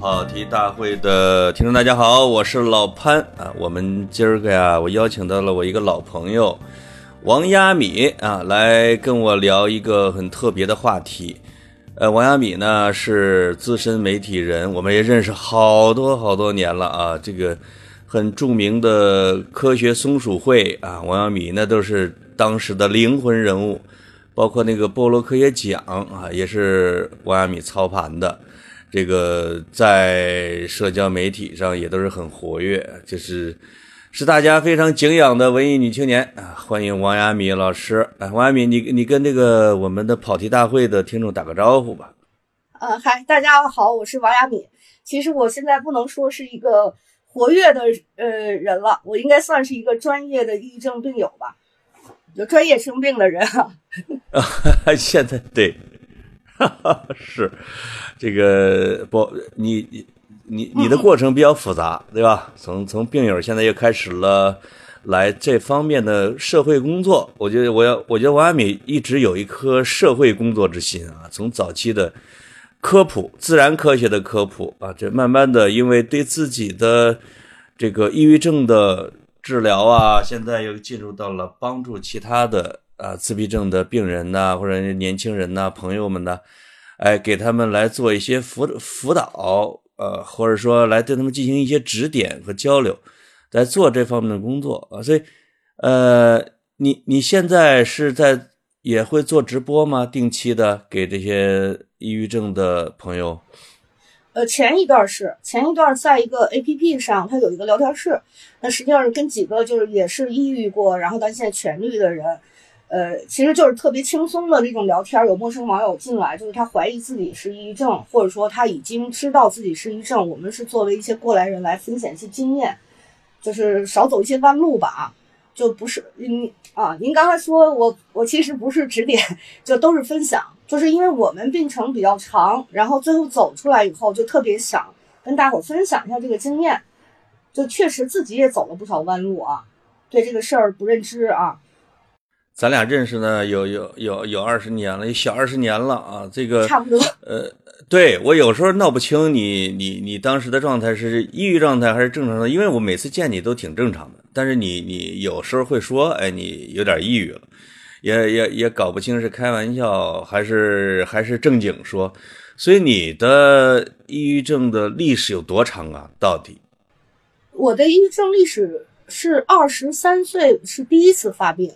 跑题大会的听众，大家好，我是老潘啊。我们今儿个呀，我邀请到了我一个老朋友王亚米啊，来跟我聊一个很特别的话题。呃，王亚米呢是资深媒体人，我们也认识好多好多年了啊。这个很著名的科学松鼠会啊，王亚米那都是当时的灵魂人物，包括那个波罗科学奖啊，也是王亚米操盘的。这个在社交媒体上也都是很活跃，就是是大家非常敬仰的文艺女青年啊！欢迎王亚米老师。哎，王亚米，你你跟那个我们的跑题大会的听众打个招呼吧。呃，嗨，大家好，我是王亚米。其实我现在不能说是一个活跃的呃人了，我应该算是一个专业的抑郁症病友吧，就专业生病的人啊。现在对。是，这个不，你你你你的过程比较复杂，对吧？从从病友现在又开始了来这方面的社会工作。我觉得我要，我觉得王亚米一直有一颗社会工作之心啊。从早期的科普、自然科学的科普啊，这慢慢的因为对自己的这个抑郁症的治疗啊，现在又进入到了帮助其他的。啊，自闭症的病人呐，或者年轻人呐，朋友们呢，哎，给他们来做一些辅辅导，呃，或者说来对他们进行一些指点和交流，在做这方面的工作啊。所以，呃，你你现在是在也会做直播吗？定期的给这些抑郁症的朋友？呃，前一段是前一段在一个 A P P 上，它有一个聊天室，那实际上是跟几个就是也是抑郁过，然后到现在痊愈的人。呃，其实就是特别轻松的那种聊天，有陌生网友进来，就是他怀疑自己是抑郁症，或者说他已经知道自己是抑郁症。我们是作为一些过来人来分享一些经验，就是少走一些弯路吧，就不是您啊。您刚才说我，我其实不是指点，就都是分享，就是因为我们病程比较长，然后最后走出来以后，就特别想跟大伙分享一下这个经验，就确实自己也走了不少弯路啊，对这个事儿不认知啊。咱俩认识呢，有有有有二十年了，有小二十年了啊。这个差不多。呃，对我有时候闹不清你你你当时的状态是抑郁状态还是正常的，因为我每次见你都挺正常的，但是你你有时候会说，哎，你有点抑郁了，也也也搞不清是开玩笑还是还是正经说。所以你的抑郁症的历史有多长啊？到底？我的抑郁症历史是二十三岁是第一次发病。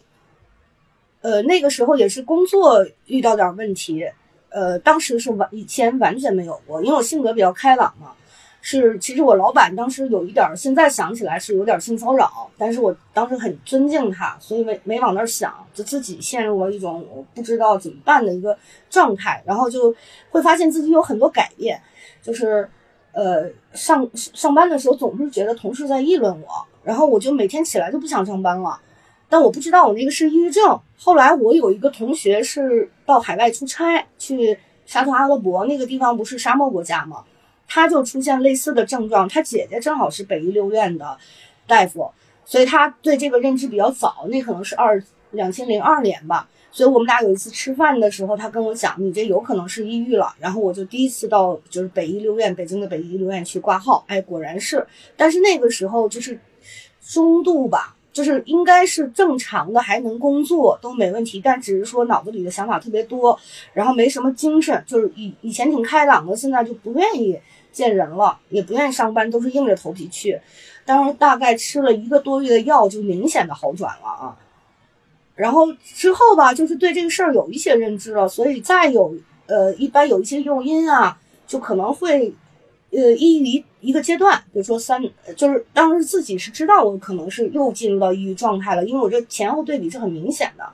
呃，那个时候也是工作遇到点问题，呃，当时是完以前完全没有过，因为我性格比较开朗嘛。是，其实我老板当时有一点，现在想起来是有点性骚扰，但是我当时很尊敬他，所以没没往那儿想，就自己陷入了一种不知道怎么办的一个状态，然后就会发现自己有很多改变，就是呃上上班的时候总是觉得同事在议论我，然后我就每天起来就不想上班了。但我不知道我那个是抑郁症。后来我有一个同学是到海外出差，去沙特阿拉伯那个地方不是沙漠国家吗？他就出现类似的症状。他姐姐正好是北医六院的大夫，所以他对这个认知比较早。那可能是二两千零二年吧。所以我们俩有一次吃饭的时候，他跟我讲，你这有可能是抑郁了。然后我就第一次到就是北医六院，北京的北医六院去挂号。哎，果然是。但是那个时候就是中度吧。就是应该是正常的，还能工作都没问题，但只是说脑子里的想法特别多，然后没什么精神，就是以以前挺开朗的，现在就不愿意见人了，也不愿意上班，都是硬着头皮去。当时大概吃了一个多月的药，就明显的好转了啊。然后之后吧，就是对这个事儿有一些认知了，所以再有呃，一般有一些诱因啊，就可能会。呃，抑郁一个阶段，比如说三，就是当时自己是知道我可能是又进入到抑郁状态了，因为我这前后对比是很明显的，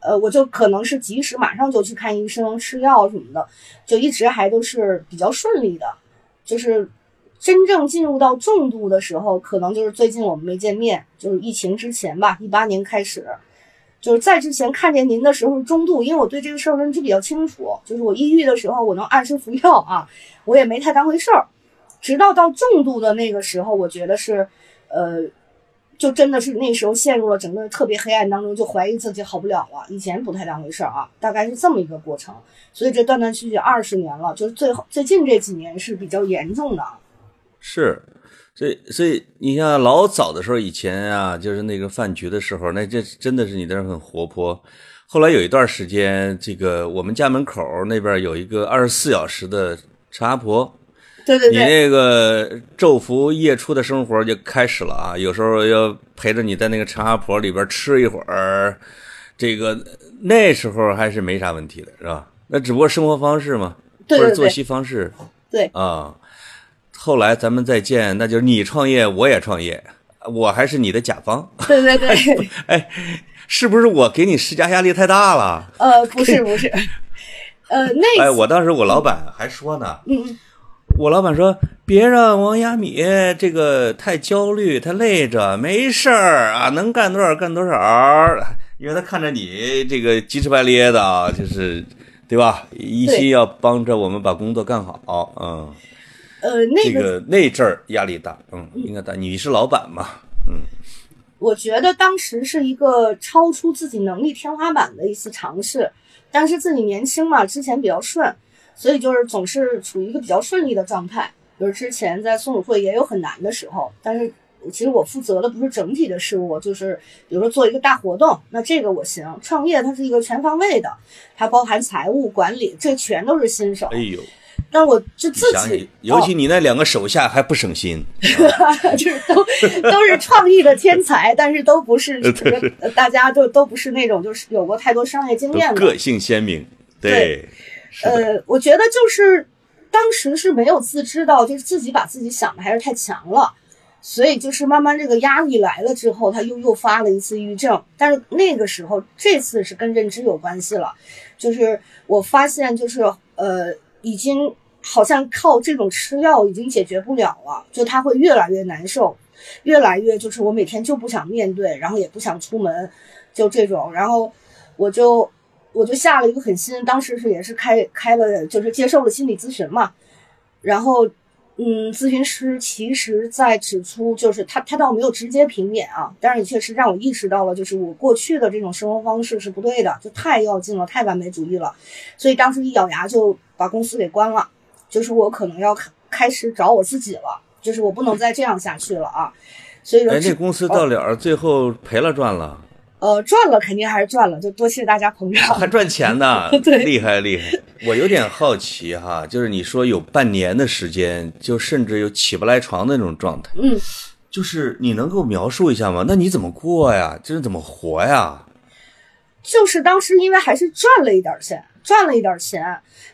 呃，我就可能是及时马上就去看医生吃药什么的，就一直还都是比较顺利的，就是真正进入到重度的时候，可能就是最近我们没见面，就是疫情之前吧，一八年开始。就是在之前看见您的时候是中度，因为我对这个事儿认知比较清楚，就是我抑郁的时候我能按时服药啊，我也没太当回事儿。直到到重度的那个时候，我觉得是，呃，就真的是那时候陷入了整个特别黑暗当中，就怀疑自己好不了了。以前不太当回事儿啊，大概是这么一个过程。所以这断断续续二十年了，就是最后最近这几年是比较严重的。是，所以所以你像老早的时候，以前啊，就是那个饭局的时候，那这真的是你在那很活泼。后来有一段时间，这个我们家门口那边有一个二十四小时的茶婆。对对对，你那个昼伏夜出的生活就开始了啊！有时候要陪着你在那个茶婆里边吃一会儿，这个那时候还是没啥问题的，是吧？那只不过生活方式嘛，对对对或者作息方式，对啊。后来咱们再见，那就是你创业，我也创业，我还是你的甲方。对对对，哎，是不是我给你施加压力太大了？呃，不是不是，呃，那哎，我当时我老板还说呢，嗯，我老板说别让王亚米这个太焦虑，太累着，没事儿啊，能干多少干多少，因为他看着你这个急赤白咧的啊，就是对吧？一心要帮着我们把工作干好，嗯。呃，那这个那阵儿压力大，嗯，应该大。你是老板嘛，嗯，我觉得当时是一个超出自己能力天花板的一次尝试，但是自己年轻嘛，之前比较顺，所以就是总是处于一个比较顺利的状态。就是之前在松鼠会也有很难的时候，但是其实我负责的不是整体的事务，就是比如说做一个大活动，那这个我行。创业它是一个全方位的，它包含财务管理，这全都是新手。哎呦。但我就自己，尤其你那两个手下还不省心，就是都都是创意的天才，但是都不是 大家都都不是那种就是有过太多商业经验的，个性鲜明。对，呃，我觉得就是当时是没有自知到，就是自己把自己想的还是太强了，所以就是慢慢这个压力来了之后，他又又发了一次抑郁症。但是那个时候，这次是跟认知有关系了，就是我发现就是呃已经。好像靠这种吃药已经解决不了了，就他会越来越难受，越来越就是我每天就不想面对，然后也不想出门，就这种，然后我就我就下了一个狠心，当时是也是开开了，就是接受了心理咨询嘛，然后嗯，咨询师其实在指出，就是他他倒没有直接评点啊，但是也确实让我意识到了，就是我过去的这种生活方式是不对的，就太要劲了，太完美主义了，所以当时一咬牙就把公司给关了。就是我可能要开开始找我自己了，就是我不能再这样下去了啊，所以说，哎，那公司到了最后赔了赚了？呃，赚了肯定还是赚了，就多谢大家捧场，还赚钱呢，对，厉害厉害。我有点好奇哈，就是你说有半年的时间，就甚至有起不来床的那种状态，嗯，就是你能够描述一下吗？那你怎么过呀？就是怎么活呀？就是当时因为还是赚了一点钱，赚了一点钱，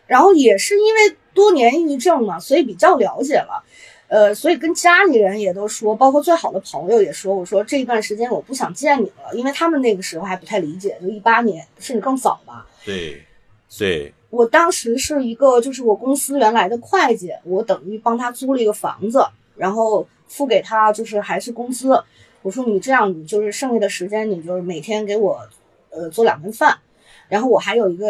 然后也是因为。多年抑郁症嘛，所以比较了解了，呃，所以跟家里人也都说，包括最好的朋友也说，我说这一段时间我不想见你了，因为他们那个时候还不太理解，就一八年甚至更早吧。对，对。我当时是一个，就是我公司原来的会计，我等于帮他租了一个房子，然后付给他就是还是工资。我说你这样，你就是剩下的时间，你就是每天给我，呃，做两顿饭，然后我还有一个。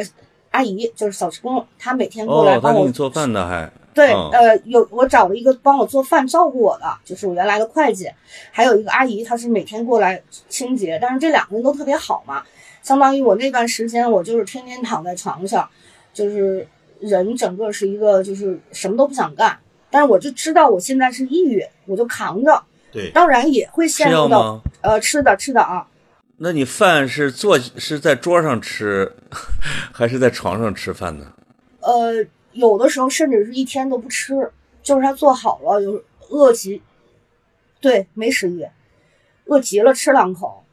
阿姨就是小时工，她每天过来帮我做饭的，还对，呃，有我找了一个帮我做饭、照顾我的，就是我原来的会计，还有一个阿姨，她是每天过来清洁。但是这两个人都特别好嘛，相当于我那段时间我就是天天躺在床上，就是人整个是一个就是什么都不想干。但是我就知道我现在是抑郁，我就扛着。对，当然也会陷入到呃吃的吃的啊。那你饭是坐是在桌上吃，还是在床上吃饭呢？呃，有的时候甚至是一天都不吃，就是他做好了，有饿极，对，没食欲，饿极了吃两口。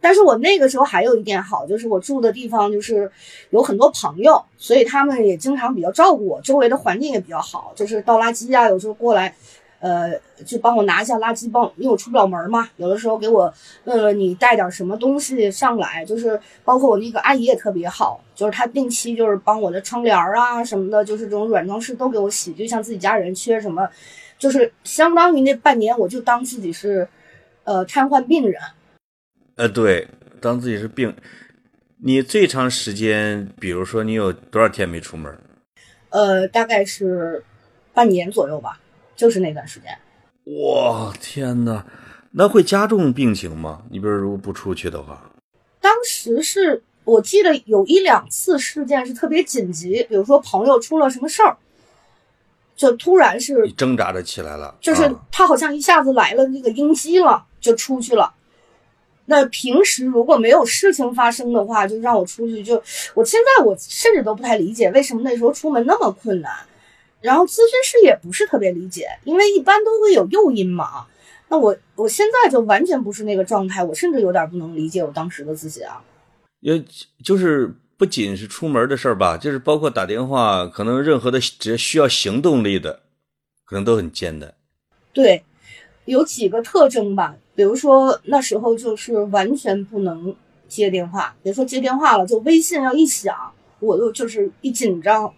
但是我那个时候还有一点好，就是我住的地方就是有很多朋友，所以他们也经常比较照顾我，周围的环境也比较好，就是倒垃圾啊，有时候过来。呃，就帮我拿一下垃圾，帮因为我出不了门嘛。有的时候给我问问你带点什么东西上来，就是包括我那个阿姨也特别好，就是她定期就是帮我的窗帘啊什么的，就是这种软装饰都给我洗，就像自己家人缺什么，就是相当于那半年我就当自己是呃瘫痪病人。呃，对，当自己是病。你最长时间，比如说你有多少天没出门？呃，大概是半年左右吧。就是那段时间，哇天哪！那会加重病情吗？你比如如果不出去的话，当时是我记得有一两次事件是特别紧急，比如说朋友出了什么事儿，就突然是你挣扎着起来了，就是啊他好像一下子来了那个应激了，就出去了。那平时如果没有事情发生的话，就让我出去就，我现在我甚至都不太理解为什么那时候出门那么困难。然后咨询师也不是特别理解，因为一般都会有诱因嘛。那我我现在就完全不是那个状态，我甚至有点不能理解我当时的自己啊。也就是不仅是出门的事儿吧，就是包括打电话，可能任何的只要需要行动力的，可能都很艰难。对，有几个特征吧，比如说那时候就是完全不能接电话，别说接电话了，就微信要一响，我就就是一紧张，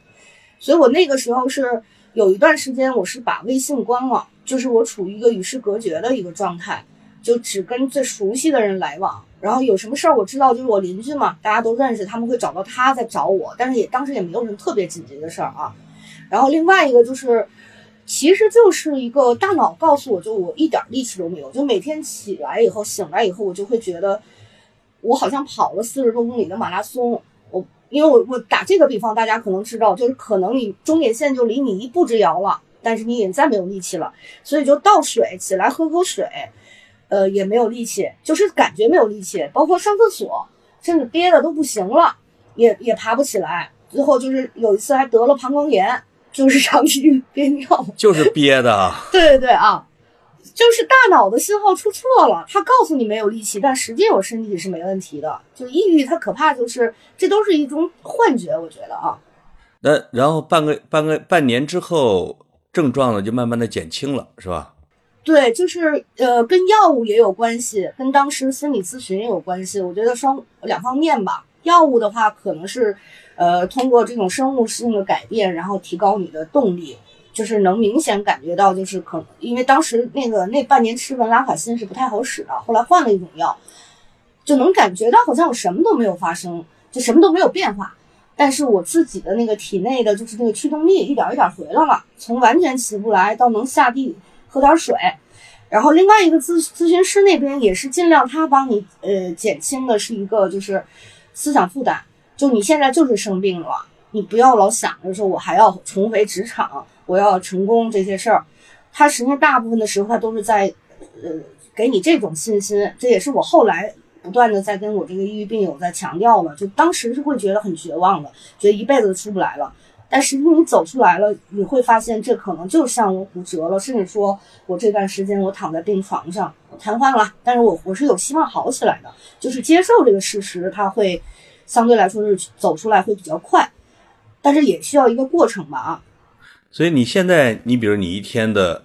所以我那个时候是有一段时间我是把微信关了，就是我处于一个与世隔绝的一个状态，就只跟最熟悉的人来往。然后有什么事儿我知道，就是我邻居嘛，大家都认识，他们会找到他在找我，但是也当时也没有什么特别紧急的事儿啊。然后另外一个就是，其实就是一个大脑告诉我，就我一点力气都没有，就每天起来以后醒来以后，我就会觉得我好像跑了四十多公里的马拉松。我因为我我打这个比方，大家可能知道，就是可能你终点线就离你一步之遥了，但是你也再没有力气了，所以就倒水起来喝口水，呃，也没有力气，就是感觉没有力气，包括上厕所，甚至憋的都不行了，也也爬不起来。最后就是有一次还得了膀胱炎，就是 长期憋尿。就是憋的啊，对对对啊，就是大脑的信号出错了，它告诉你没有力气，但实际我身体是没问题的。就抑郁，它可怕就是这都是一种幻觉，我觉得啊。那然后半个半个半年之后，症状呢就慢慢的减轻了，是吧？对，就是呃，跟药物也有关系，跟当时心理咨询也有关系。我觉得双两方面吧。药物的话，可能是呃通过这种生物性的改变，然后提高你的动力，就是能明显感觉到，就是可能因为当时那个那半年吃文拉卡辛是不太好使的，后来换了一种药，就能感觉到好像我什么都没有发生，就什么都没有变化。但是我自己的那个体内的就是那个驱动力一点一点回来了，从完全起不来到能下地喝点水，然后另外一个咨咨询师那边也是尽量他帮你呃减轻的是一个就是思想负担，就你现在就是生病了，你不要老想着说我还要重回职场，我要成功这些事儿，他实际上大部分的时候他都是在呃给你这种信心，这也是我后来。不断的在跟我这个抑郁病友在强调了，就当时是会觉得很绝望的，觉得一辈子都出不来了。但实际你走出来了，你会发现这可能就像我骨折了，甚至说我这段时间我躺在病床上，我瘫痪了，但是我我是有希望好起来的，就是接受这个事实，它会相对来说是走出来会比较快，但是也需要一个过程吧啊。所以你现在，你比如你一天的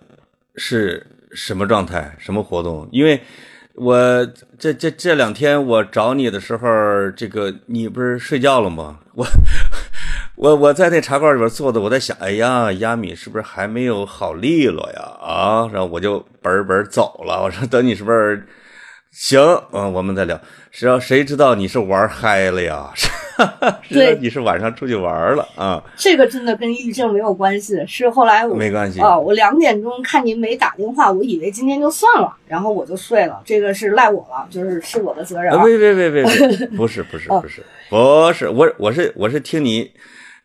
是什么状态，什么活动？因为我这这这两天我找你的时候，这个你不是睡觉了吗？我我我在那茶馆里边坐的，我在想，哎呀，亚米是不是还没有好利落呀？啊，然后我就本本走了。我说等你是不是行？嗯，我们再聊。谁要谁知道你是玩嗨了呀？知道你是晚上出去玩了啊？这个真的跟抑郁症没有关系，是后来我没关系啊、我两点钟看您没打电话，我以为今天就算了，然后我就睡了。这个是赖我了，就是是我的责任、啊！啊。别别别别 别，不是不是不是不是，我我是我是听你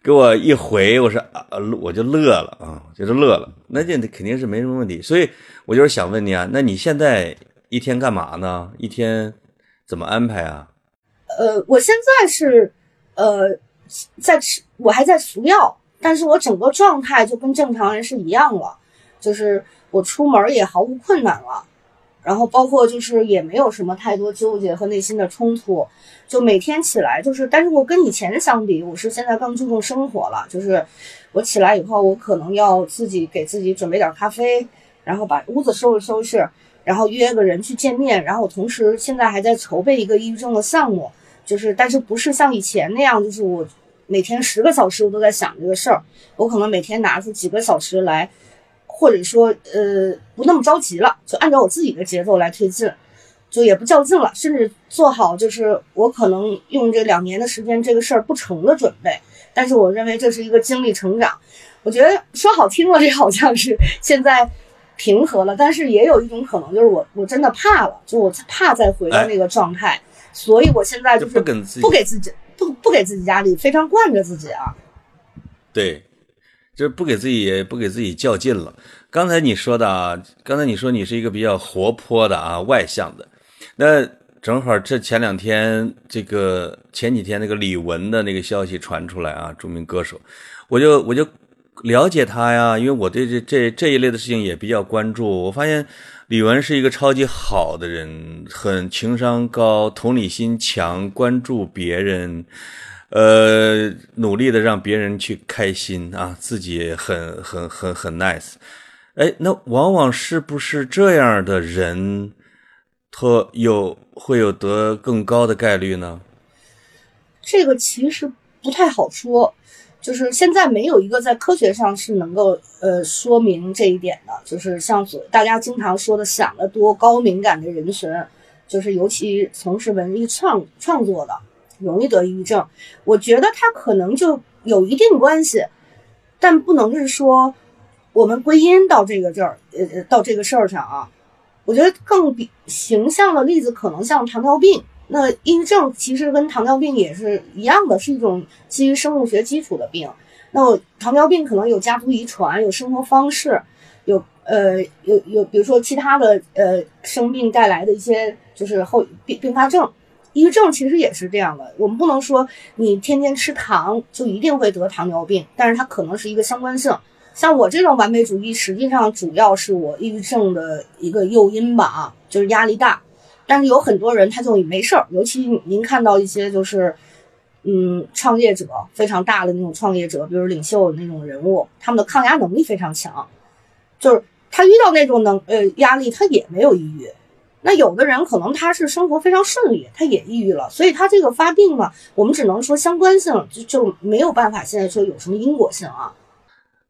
给我一回，我是啊，我就乐了啊，就是乐了。那这肯定是没什么问题，所以我就是想问你啊，那你现在一天干嘛呢？一天怎么安排啊？呃，我现在是呃在吃，我还在服药，但是我整个状态就跟正常人是一样了，就是我出门也毫无困难了，然后包括就是也没有什么太多纠结和内心的冲突，就每天起来就是，但是我跟以前相比，我是现在更注重生活了，就是我起来以后，我可能要自己给自己准备点咖啡，然后把屋子收拾收拾，然后约个人去见面，然后我同时现在还在筹备一个抑郁症的项目。就是，但是不是像以前那样，就是我每天十个小时我都在想这个事儿，我可能每天拿出几个小时来，或者说呃不那么着急了，就按照我自己的节奏来推进，就也不较劲了，甚至做好就是我可能用这两年的时间这个事儿不成的准备，但是我认为这是一个经历成长，我觉得说好听了，这好像是现在平和了，但是也有一种可能就是我我真的怕了，就我怕再回到那个状态，所以我现在就是不给自己不给自己不不给自己压力，非常惯着自己啊。对，就是不给自己不给自己较劲了。刚才你说的啊，刚才你说你是一个比较活泼的啊，外向的，那正好这前两天这个前几天那个李玟的那个消息传出来啊，著名歌手，我就我就了解他呀，因为我对这这这一类的事情也比较关注。我发现李玟是一个超级好的人，很情商高，同理心强，关注别人。呃，努力的让别人去开心啊，自己很很很很 nice。哎，那往往是不是这样的人，他有会有得更高的概率呢？这个其实不太好说，就是现在没有一个在科学上是能够呃说明这一点的。就是像所大家经常说的，想得多、高敏感的人群，就是尤其从事文艺创创作的。容易得抑郁症，我觉得他可能就有一定关系，但不能是说我们归因到这个这儿，呃，到这个事儿上啊。我觉得更比形象的例子可能像糖尿病。那抑郁症其实跟糖尿病也是一样的，是一种基于生物学基础的病。那我糖尿病可能有家族遗传，有生活方式，有呃有有比如说其他的呃生病带来的一些就是后并并发症。抑郁症其实也是这样的，我们不能说你天天吃糖就一定会得糖尿病，但是它可能是一个相关性。像我这种完美主义，实际上主要是我抑郁症的一个诱因吧，啊，就是压力大。但是有很多人他就没事儿，尤其您看到一些就是，嗯，创业者非常大的那种创业者，比如领袖那种人物，他们的抗压能力非常强，就是他遇到那种能呃压力，他也没有抑郁。那有的人可能他是生活非常顺利，他也抑郁了，所以他这个发病嘛，我们只能说相关性，就就没有办法现在说有什么因果性啊。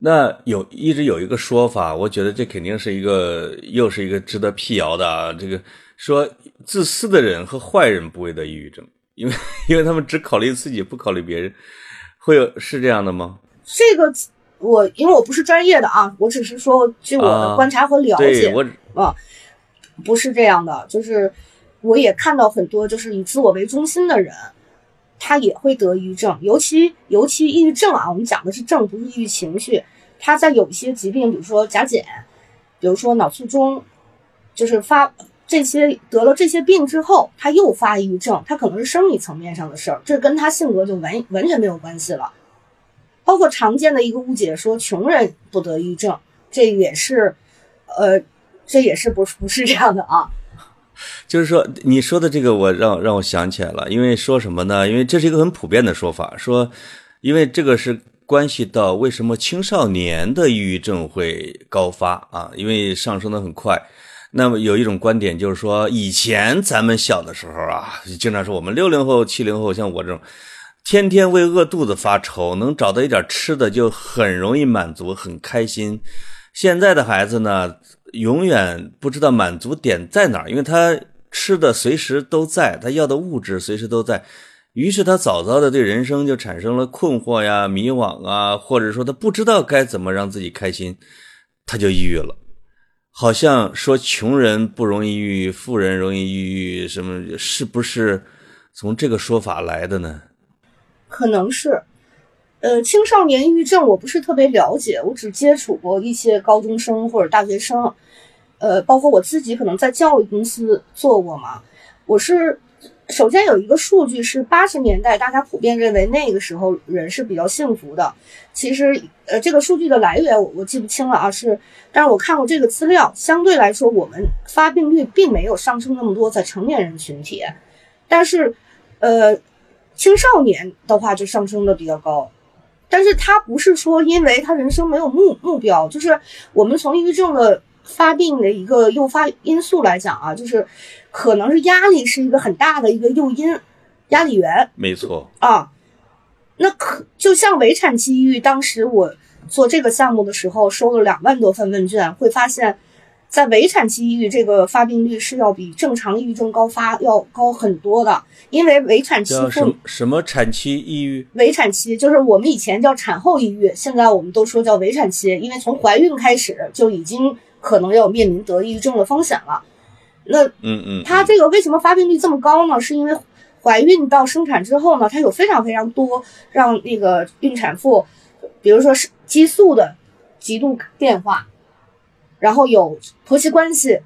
那有一直有一个说法，我觉得这肯定是一个又是一个值得辟谣的啊。这个说自私的人和坏人不会得抑郁症，因为因为他们只考虑自己，不考虑别人，会有是这样的吗？这个我因为我不是专业的啊，我只是说据我的观察和了解啊。不是这样的，就是我也看到很多就是以自我为中心的人，他也会得抑郁症，尤其尤其抑郁症啊，我们讲的是症，不是抑郁情绪。他在有一些疾病，比如说甲减，比如说脑卒中，就是发这些得了这些病之后，他又发抑郁症，他可能是生理层面上的事儿，这跟他性格就完完全没有关系了。包括常见的一个误解，说穷人不得抑郁症，这也是，呃。这也是不不是这样的啊，就是说你说的这个，我让让我想起来了，因为说什么呢？因为这是一个很普遍的说法，说因为这个是关系到为什么青少年的抑郁症会高发啊，因为上升的很快。那么有一种观点就是说，以前咱们小的时候啊，经常说我们六零后、七零后，像我这种，天天为饿肚子发愁，能找到一点吃的就很容易满足，很开心。现在的孩子呢？永远不知道满足点在哪儿，因为他吃的随时都在，他要的物质随时都在，于是他早早的对人生就产生了困惑呀、迷惘啊，或者说他不知道该怎么让自己开心，他就抑郁了。好像说穷人不容易抑郁，富人容易抑郁，什么是不是从这个说法来的呢？可能是。呃，青少年抑郁症我不是特别了解，我只接触过一些高中生或者大学生，呃，包括我自己可能在教育公司做过嘛。我是首先有一个数据是八十年代，大家普遍认为那个时候人是比较幸福的。其实，呃，这个数据的来源我我记不清了啊，是，但是我看过这个资料，相对来说我们发病率并没有上升那么多在成年人群体，但是，呃，青少年的话就上升的比较高。但是他不是说，因为他人生没有目目标，就是我们从抑郁症的发病的一个诱发因素来讲啊，就是可能是压力是一个很大的一个诱因，压力源。没错啊，那可就像围产期抑郁，当时我做这个项目的时候，收了两万多份问卷，会发现。在围产期抑郁，这个发病率是要比正常抑郁症高发要高很多的，因为围产期什么什么产期抑郁？围产期就是我们以前叫产后抑郁，现在我们都说叫围产期，因为从怀孕开始就已经可能要面临得抑郁症的风险了。那嗯嗯，它这个为什么发病率这么高呢？是因为怀孕到生产之后呢，它有非常非常多让那个孕产妇，比如说是激素的极度变化，然后有婆媳关系，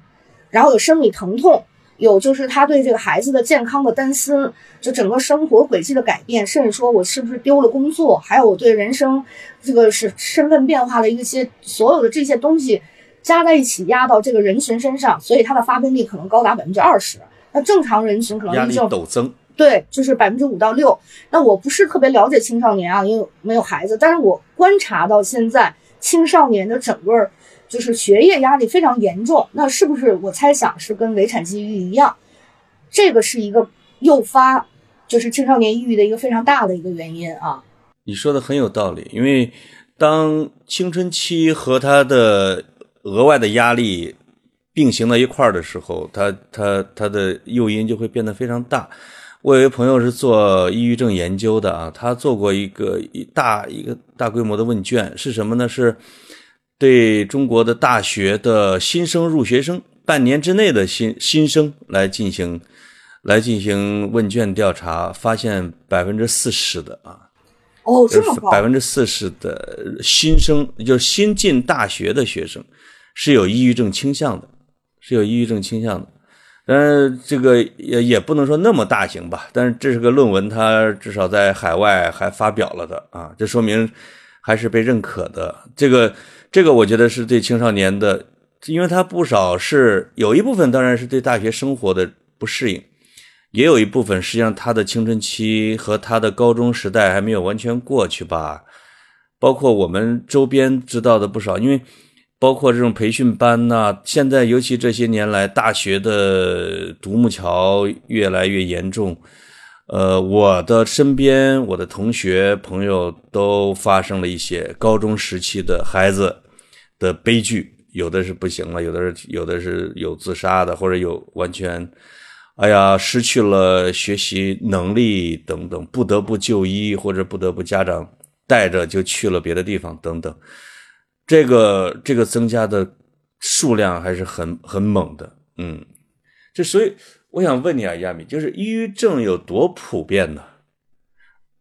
然后有生理疼痛，有就是她对这个孩子的健康的担心，就整个生活轨迹的改变，甚至说我是不是丢了工作，还有我对人生这个是身份变化的一些所有的这些东西。加在一起压到这个人群身上，所以它的发病率可能高达百分之二十。那正常人群可能压力就陡增。对，就是百分之五到六。那我不是特别了解青少年啊，因为没有孩子，但是我观察到现在青少年的整个就是学业压力非常严重。那是不是我猜想是跟围产期抑郁一样？这个是一个诱发就是青少年抑郁的一个非常大的一个原因啊。你说的很有道理，因为当青春期和他的额外的压力并行到一块儿的时候，他他他的诱因就会变得非常大。我有一个朋友是做抑郁症研究的啊，他做过一个一大一个大规模的问卷，是什么呢？是对中国的大学的新生入学生半年之内的新新生来进行来进行问卷调查，发现百分之四十的啊，哦，这么高，百分之四十的新生，就是新进大学的学生。是有抑郁症倾向的，是有抑郁症倾向的，但是这个也也不能说那么大型吧。但是这是个论文，它至少在海外还发表了的啊，这说明还是被认可的。这个这个，我觉得是对青少年的，因为他不少是有一部分当然是对大学生活的不适应，也有一部分实际上他的青春期和他的高中时代还没有完全过去吧。包括我们周边知道的不少，因为。包括这种培训班呐，现在尤其这些年来，大学的独木桥越来越严重。呃，我的身边，我的同学朋友都发生了一些高中时期的孩子的悲剧，有的是不行了，有的是有的是有自杀的，或者有完全，哎呀，失去了学习能力等等，不得不就医，或者不得不家长带着就去了别的地方等等。这个这个增加的数量还是很很猛的，嗯，这所以我想问你啊，亚米，就是抑郁症有多普遍呢？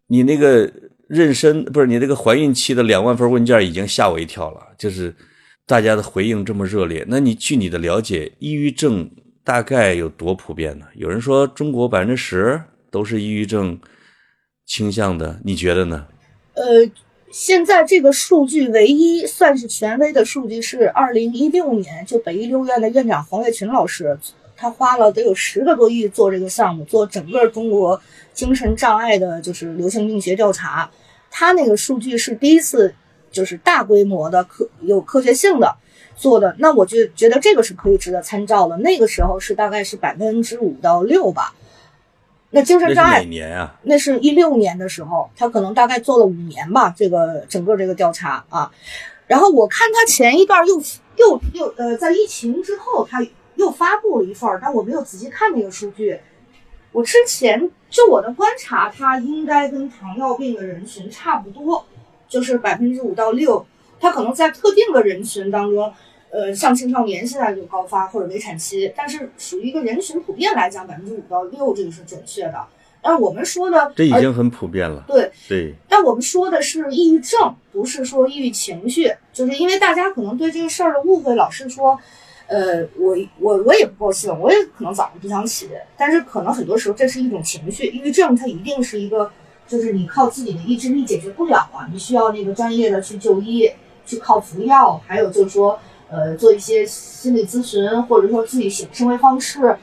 你那个妊娠不是你那个怀孕期的两万份问卷已经吓我一跳了，就是大家的回应这么热烈。那你据你的了解，抑郁症大概有多普遍呢？有人说中国百分之十都是抑郁症倾向的，你觉得呢？呃。现在这个数据唯一算是权威的数据是二零一六年，就北医六院的院长黄月群老师，他花了得有十个多亿做这个项目，做整个中国精神障碍的，就是流行病学调查。他那个数据是第一次，就是大规模的科有科学性的做的。那我就觉得这个是可以值得参照的。那个时候是大概是百分之五到六吧。那精神障碍哪年啊？那是一六年的时候，他可能大概做了五年吧，这个整个这个调查啊。然后我看他前一段又又又呃，在疫情之后他又发布了一份，但我没有仔细看那个数据。我之前就我的观察，他应该跟糖尿病的人群差不多，就是百分之五到六，他可能在特定的人群当中。呃，像青少年现在就高发或者围产期，但是属于一个人群普遍来讲，百分之五到六这个是准确的。但我们说的这已经很普遍了。对对。但我们说的是抑郁症，不是说抑郁情绪，就是因为大家可能对这个事儿的误会，老是说，呃，我我我也不高兴，我也可能早上不想起，但是可能很多时候这是一种情绪。抑郁症它一定是一个，就是你靠自己的意志力解决不了啊，你需要那个专业的去就医，去靠服药，还有就是说。呃，做一些心理咨询，或者说自己生生活方式，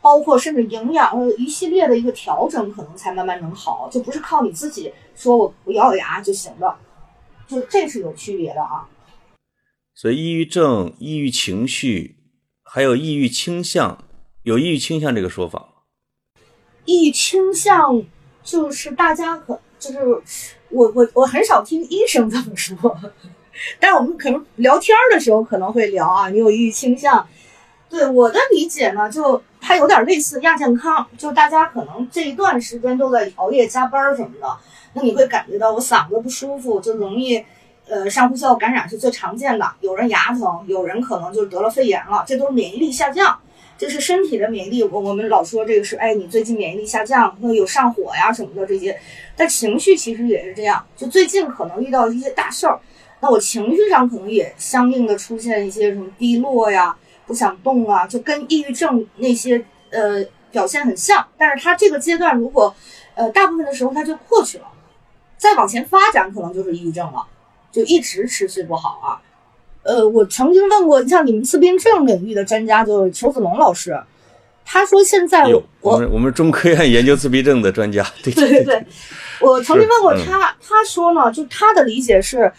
包括甚至营养一系列的一个调整，可能才慢慢能好，就不是靠你自己说我我咬咬牙就行了，就这是有区别的啊。所以，抑郁症、抑郁情绪，还有抑郁倾向，有抑郁倾向这个说法。抑郁倾向就是大家可就是我我我很少听医生这么说。但是我们可能聊天的时候可能会聊啊，你有抑郁倾向。对我的理解呢，就它有点类似亚健康，就大家可能这一段时间都在熬夜加班什么的，那你会感觉到我嗓子不舒服，就容易呃上呼吸道感染是最常见的，有人牙疼，有人可能就得了肺炎了，这都是免疫力下降。这是身体的免疫力，我我们老说这个是，哎，你最近免疫力下降，会有上火呀什么的这些。但情绪其实也是这样，就最近可能遇到一些大事儿，那我情绪上可能也相应的出现一些什么低落呀、不想动啊，就跟抑郁症那些呃表现很像。但是它这个阶段如果呃大部分的时候它就过去了，再往前发展可能就是抑郁症了，就一直持续不好啊。呃，我曾经问过，像你们自闭症领域的专家，就是裘子龙老师，他说现在我我们我们中科院研究自闭症的专家，对对对对，我曾经问过是他，他说呢，就他的理解是，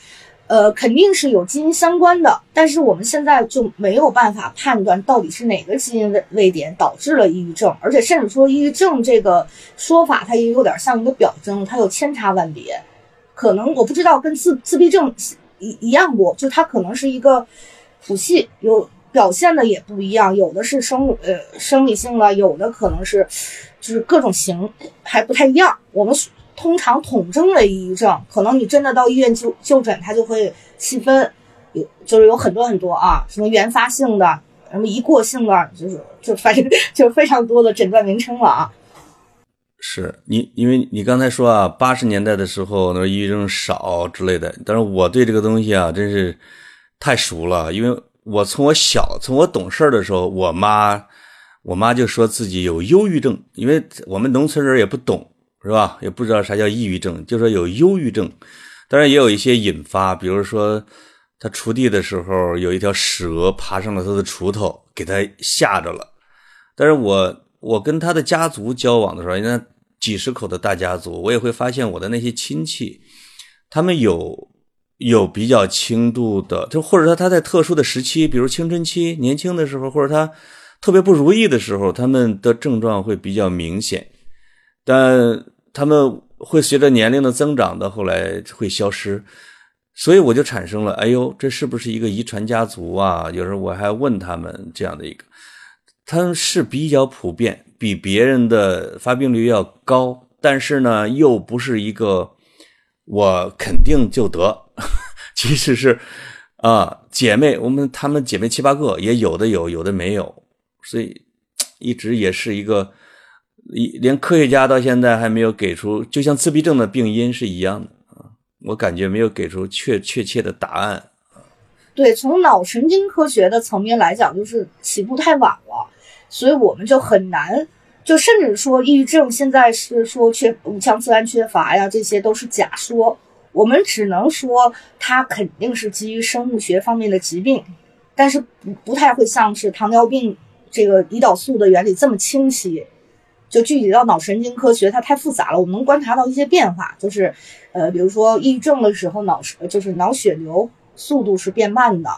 呃，肯定是有基因相关的，但是我们现在就没有办法判断到底是哪个基因位位点导致了抑郁症，而且甚至说抑郁症这个说法，它也有点像一个表征，它有千差万别，可能我不知道跟自自闭症一一样不，就它可能是一个谱系，有表现的也不一样，有的是生物呃生理性了，有的可能是就是各种型还不太一样。我们通常统称为抑郁症，可能你真的到医院就就诊，它就会细分，有就是有很多很多啊，什么原发性的，什么一过性的，就是就反正 就非常多的诊断名称了啊。是你，因为你刚才说啊，八十年代的时候，那抑郁症少之类的，但是我对这个东西啊，真是太熟了，因为我从我小，从我懂事的时候，我妈，我妈就说自己有忧郁症，因为我们农村人也不懂，是吧？也不知道啥叫抑郁症，就说有忧郁症，当然也有一些引发，比如说他锄地的时候，有一条蛇爬上了他的锄头，给他吓着了。但是我我跟他的家族交往的时候，那几十口的大家族，我也会发现我的那些亲戚，他们有有比较轻度的，就或者说他在特殊的时期，比如青春期、年轻的时候，或者他特别不如意的时候，他们的症状会比较明显，但他们会随着年龄的增长的后来会消失。所以我就产生了，哎呦，这是不是一个遗传家族啊？有时候我还问他们这样的一个，他是比较普遍，比别人的发病率要高，但是呢，又不是一个我肯定就得，其实是啊，姐妹，我们她们姐妹七八个，也有的有，有的没有，所以一直也是一个，连科学家到现在还没有给出，就像自闭症的病因是一样的啊，我感觉没有给出确确切的答案。对，从脑神经科学的层面来讲，就是起步太晚了，所以我们就很难，就甚至说抑郁症现在是说缺五羟色胺缺乏呀，这些都是假说。我们只能说它肯定是基于生物学方面的疾病，但是不不太会像是糖尿病这个胰岛素的原理这么清晰。就具体到脑神经科学，它太复杂了。我们能观察到一些变化，就是呃，比如说抑郁症的时候，脑就是脑血流。速度是变慢的，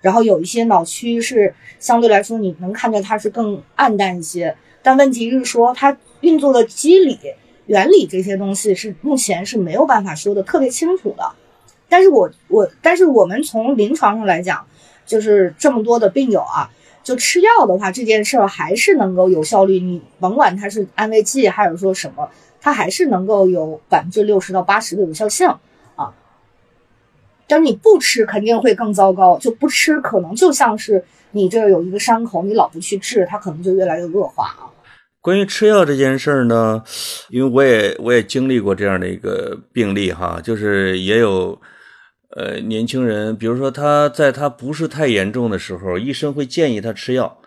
然后有一些脑区是相对来说你能看见它是更暗淡一些，但问题是说它运作的机理、原理这些东西是目前是没有办法说的特别清楚的。但是我我但是我们从临床上来讲，就是这么多的病友啊，就吃药的话，这件事儿还是能够有效率。你甭管它是安慰剂还是说什么，它还是能够有百分之六十到八十的有效性啊。但你不吃肯定会更糟糕，就不吃可能就像是你这有一个伤口，你老不去治，它可能就越来越恶化啊。关于吃药这件事儿呢，因为我也我也经历过这样的一个病例哈，就是也有呃年轻人，比如说他在他不是太严重的时候，医生会建议他吃药，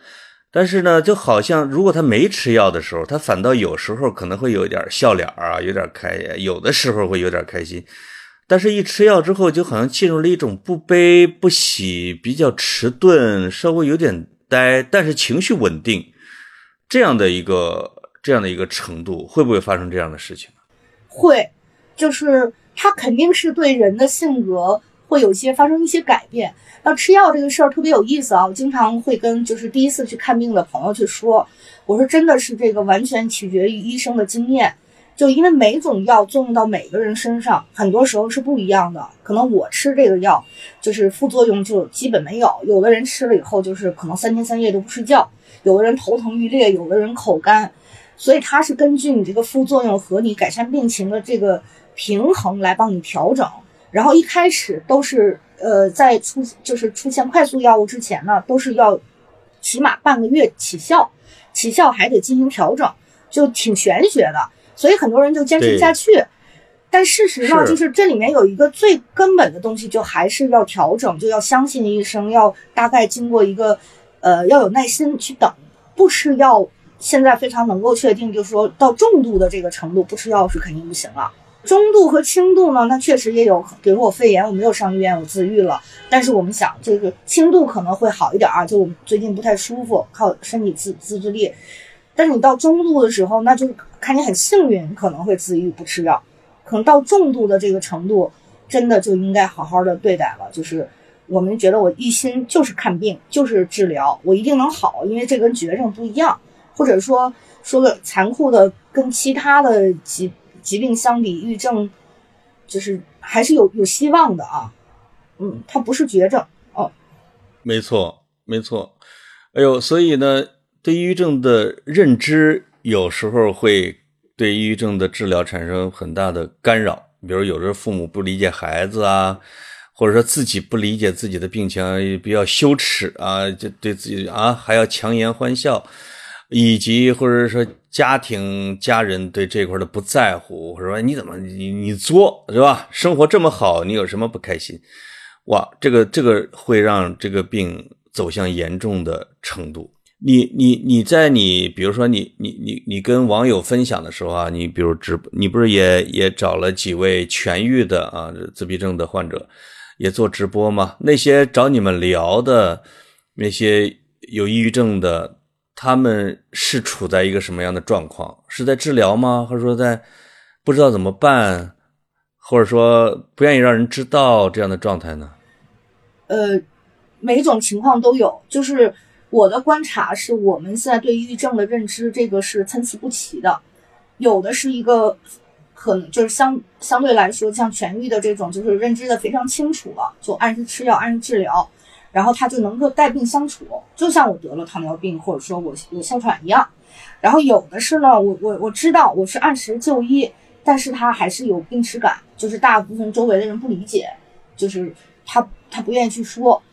但是呢，就好像如果他没吃药的时候，他反倒有时候可能会有点笑脸啊，有点开，有的时候会有点开心。但是，一吃药之后，就好像进入了一种不悲不喜、比较迟钝、稍微有点呆，但是情绪稳定这样的一个这样的一个程度，会不会发生这样的事情？会，就是它肯定是对人的性格会有一些发生一些改变。那吃药这个事儿特别有意思啊，我经常会跟就是第一次去看病的朋友去说，我说真的是这个完全取决于医生的经验。就因为每种药作用到每个人身上，很多时候是不一样的。可能我吃这个药，就是副作用就基本没有；有的人吃了以后，就是可能三天三夜都不睡觉；有的人头疼欲裂，有的人口干。所以它是根据你这个副作用和你改善病情的这个平衡来帮你调整。然后一开始都是呃在出就是出现快速药物之前呢，都是要起码半个月起效，起效还得进行调整，就挺玄学的，所以很多人就坚持不下去。但事实上，就是这里面有一个最根本的东西，就还是要调整，就要相信医生，要大概经过一个呃要有耐心去等，不吃药。现在非常能够确定，就是说到重度的这个程度，不吃药是肯定不行了。中度和轻度呢，那确实也有，比如我肺炎，我没有上医院，我自愈了。但是我们想，这个轻度可能会好一点啊，就我最近不太舒服，靠身体自自制力。但是你到中度的时候，那就看你很幸运，可能会自愈不吃药。可能到重度的这个程度，真的就应该好好的对待了。就是我们觉得我一心就是看病，就是治疗，我一定能好，因为这跟绝症不一样。或者说说个残酷的，跟其他的疾疾病相比，抑郁症就是还是有有希望的啊。嗯，它不是绝症哦。没错，没错。哎呦，所以呢，对抑郁症的认知有时候会对抑郁症的治疗产生很大的干扰。比如有时候父母不理解孩子啊，或者说自己不理解自己的病情，比较羞耻啊，就对自己啊还要强颜欢笑。以及或者说家庭家人对这块的不在乎，或者说你怎么你你作是吧？生活这么好，你有什么不开心？哇，这个这个会让这个病走向严重的程度。你你你在你比如说你你你你跟网友分享的时候啊，你比如直你不是也也找了几位痊愈的啊自闭症的患者也做直播吗？那些找你们聊的那些有抑郁症的。他们是处在一个什么样的状况？是在治疗吗？或者说在不知道怎么办，或者说不愿意让人知道这样的状态呢？呃，每种情况都有。就是我的观察是，我们现在对抑郁症的认知，这个是参差不齐的。有的是一个可能就是相相对来说，像痊愈的这种，就是认知的非常清楚了，就按时吃药，按时治疗。然后他就能够带病相处，就像我得了糖尿病或者说我有哮喘一样。然后有的是呢，我我我知道我是按时就医，但是他还是有病耻感，就是大部分周围的人不理解，就是他他不愿意去说，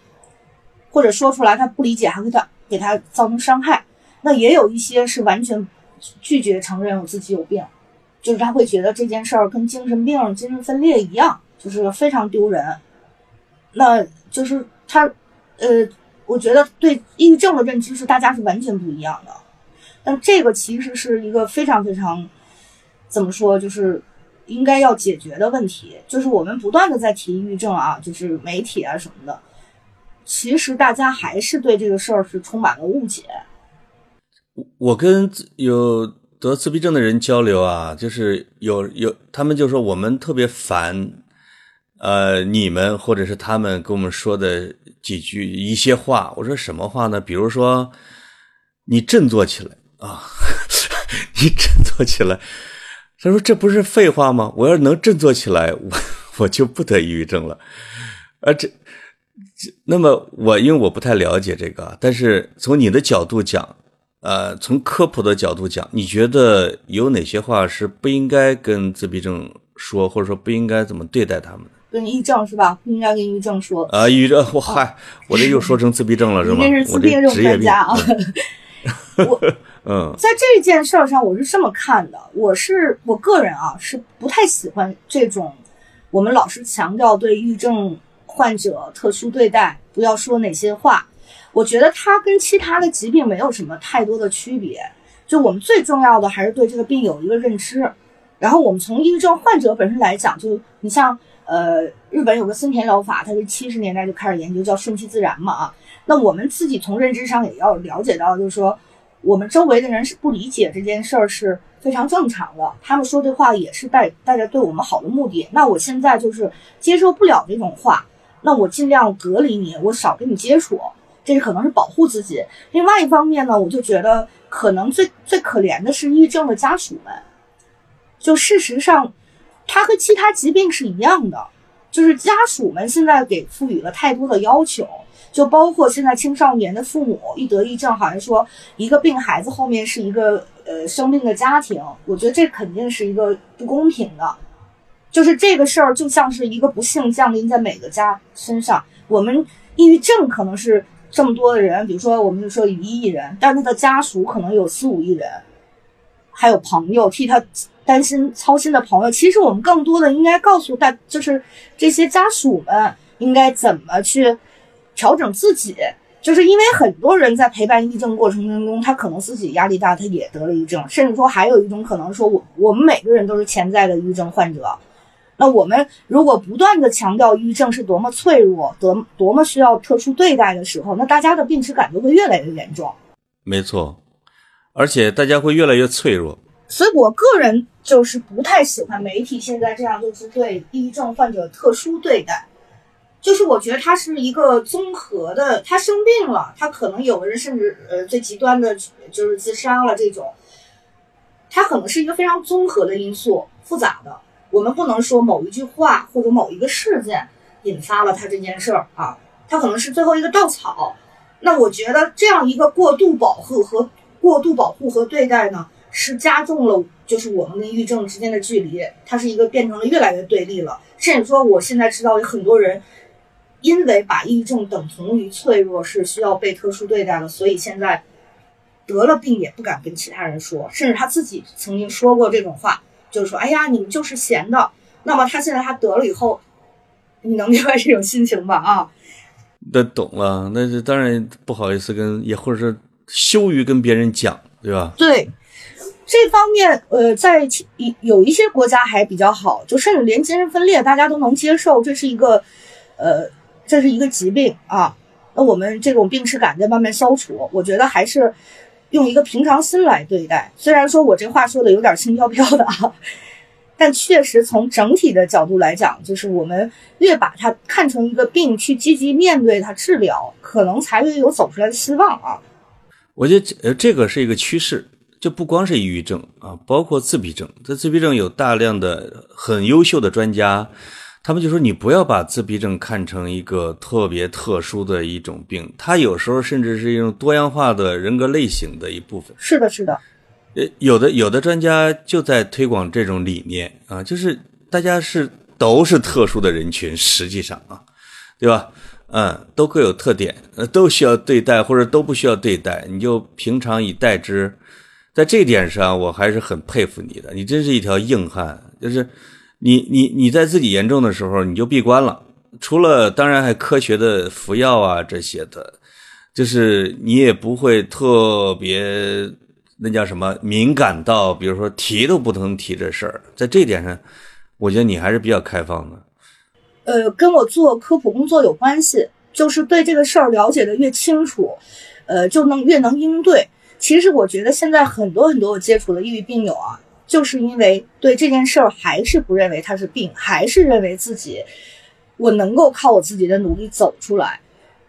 或者说出来他不理解，还会他给他造成伤害。那也有一些是完全拒绝承认我自己有病，就是他会觉得这件事儿跟精神病、精神分裂一样，就是非常丢人。那就是他。呃，我觉得对抑郁症的认知是大家是完全不一样的，但这个其实是一个非常非常怎么说，就是应该要解决的问题。就是我们不断的在提抑郁症啊，就是媒体啊什么的，其实大家还是对这个事儿是充满了误解。我跟有得自闭症的人交流啊，就是有有他们就说我们特别烦。呃，你们或者是他们跟我们说的几句一些话，我说什么话呢？比如说，你振作起来啊，你振作起来。他说这不是废话吗？我要是能振作起来，我我就不得抑郁症了。啊，这这，那么我因为我不太了解这个，但是从你的角度讲，呃，从科普的角度讲，你觉得有哪些话是不应该跟自闭症说，或者说不应该怎么对待他们？跟抑郁症是吧？不应该跟抑郁症说啊，抑郁症，我嗨，我这又说成自闭症了 是吗？这是自闭症专家啊。我 嗯，在这件事儿上，我是这么看的。我是我个人啊，是不太喜欢这种我们老是强调对抑郁症患者特殊对待，不要说哪些话。我觉得它跟其他的疾病没有什么太多的区别。就我们最重要的还是对这个病有一个认知。然后我们从抑郁症患者本身来讲，就你像。呃，日本有个森田疗法，它是七十年代就开始研究，叫顺其自然嘛啊。那我们自己从认知上也要了解到，就是说，我们周围的人是不理解这件事儿是非常正常的，他们说这话也是带带着对我们好的目的。那我现在就是接受不了这种话，那我尽量隔离你，我少跟你接触，这是可能是保护自己。另外一方面呢，我就觉得可能最最可怜的是抑郁症的家属们，就事实上。它和其他疾病是一样的，就是家属们现在给赋予了太多的要求，就包括现在青少年的父母一得抑症，好像说一个病孩子后面是一个呃生病的家庭，我觉得这肯定是一个不公平的。就是这个事儿就像是一个不幸降临在每个家身上。我们抑郁症可能是这么多的人，比如说我们就说一亿人，但他的家属可能有四五亿人，还有朋友替他担心操心的朋友。其实我们更多的应该告诉大，就是这些家属们应该怎么去调整自己。就是因为很多人在陪伴抑郁症过程当中，他可能自己压力大，他也得了抑郁症，甚至说还有一种可能说，我我们每个人都是潜在的抑郁症患者。那我们如果不断的强调抑郁症是多么脆弱、多多么需要特殊对待的时候，那大家的病耻感就会越来越严重。没错，而且大家会越来越脆弱。所以我个人就是不太喜欢媒体现在这样，就是对抑郁症患者特殊对待。就是我觉得他是一个综合的，他生病了，他可能有的人甚至呃最极端的就是自杀了这种，他可能是一个非常综合的因素，复杂的。我们不能说某一句话或者某一个事件引发了他这件事儿啊，他可能是最后一个稻草。那我觉得这样一个过度保护和过度保护和对待呢，是加重了就是我们跟抑郁症之间的距离，它是一个变成了越来越对立了。甚至说我现在知道有很多人。因为把抑郁症等同于脆弱，是需要被特殊对待的，所以现在得了病也不敢跟其他人说，甚至他自己曾经说过这种话，就是说：“哎呀，你们就是闲的。”那么他现在他得了以后，你能明白这种心情吧？啊，那懂了，那是当然不好意思跟，也或者是羞于跟别人讲，对吧？对，这方面，呃，在一有一些国家还比较好，就甚至连精神分裂大家都能接受，这是一个，呃。这是一个疾病啊，那我们这种病耻感在慢慢消除。我觉得还是用一个平常心来对待。虽然说我这话说的有点轻飘飘的啊，但确实从整体的角度来讲，就是我们越把它看成一个病，去积极面对它治疗，可能才会有走出来的希望啊。我觉得呃，这个是一个趋势，就不光是抑郁症啊，包括自闭症。这自闭症有大量的很优秀的专家。他们就说：“你不要把自闭症看成一个特别特殊的一种病，它有时候甚至是一种多样化的人格类型的一部分。”是的，是的。呃，有的有的专家就在推广这种理念啊，就是大家是都是特殊的人群，实际上啊，对吧？嗯，都各有特点，呃，都需要对待或者都不需要对待，你就平常以待之。在这点上，我还是很佩服你的，你真是一条硬汉，就是。你你你在自己严重的时候你就闭关了，除了当然还科学的服药啊这些的，就是你也不会特别那叫什么敏感到，比如说提都不能提这事儿，在这点上，我觉得你还是比较开放的。呃，跟我做科普工作有关系，就是对这个事儿了解的越清楚，呃，就能越能应对。其实我觉得现在很多很多我接触的抑郁病友啊。就是因为对这件事儿还是不认为它是病，还是认为自己我能够靠我自己的努力走出来。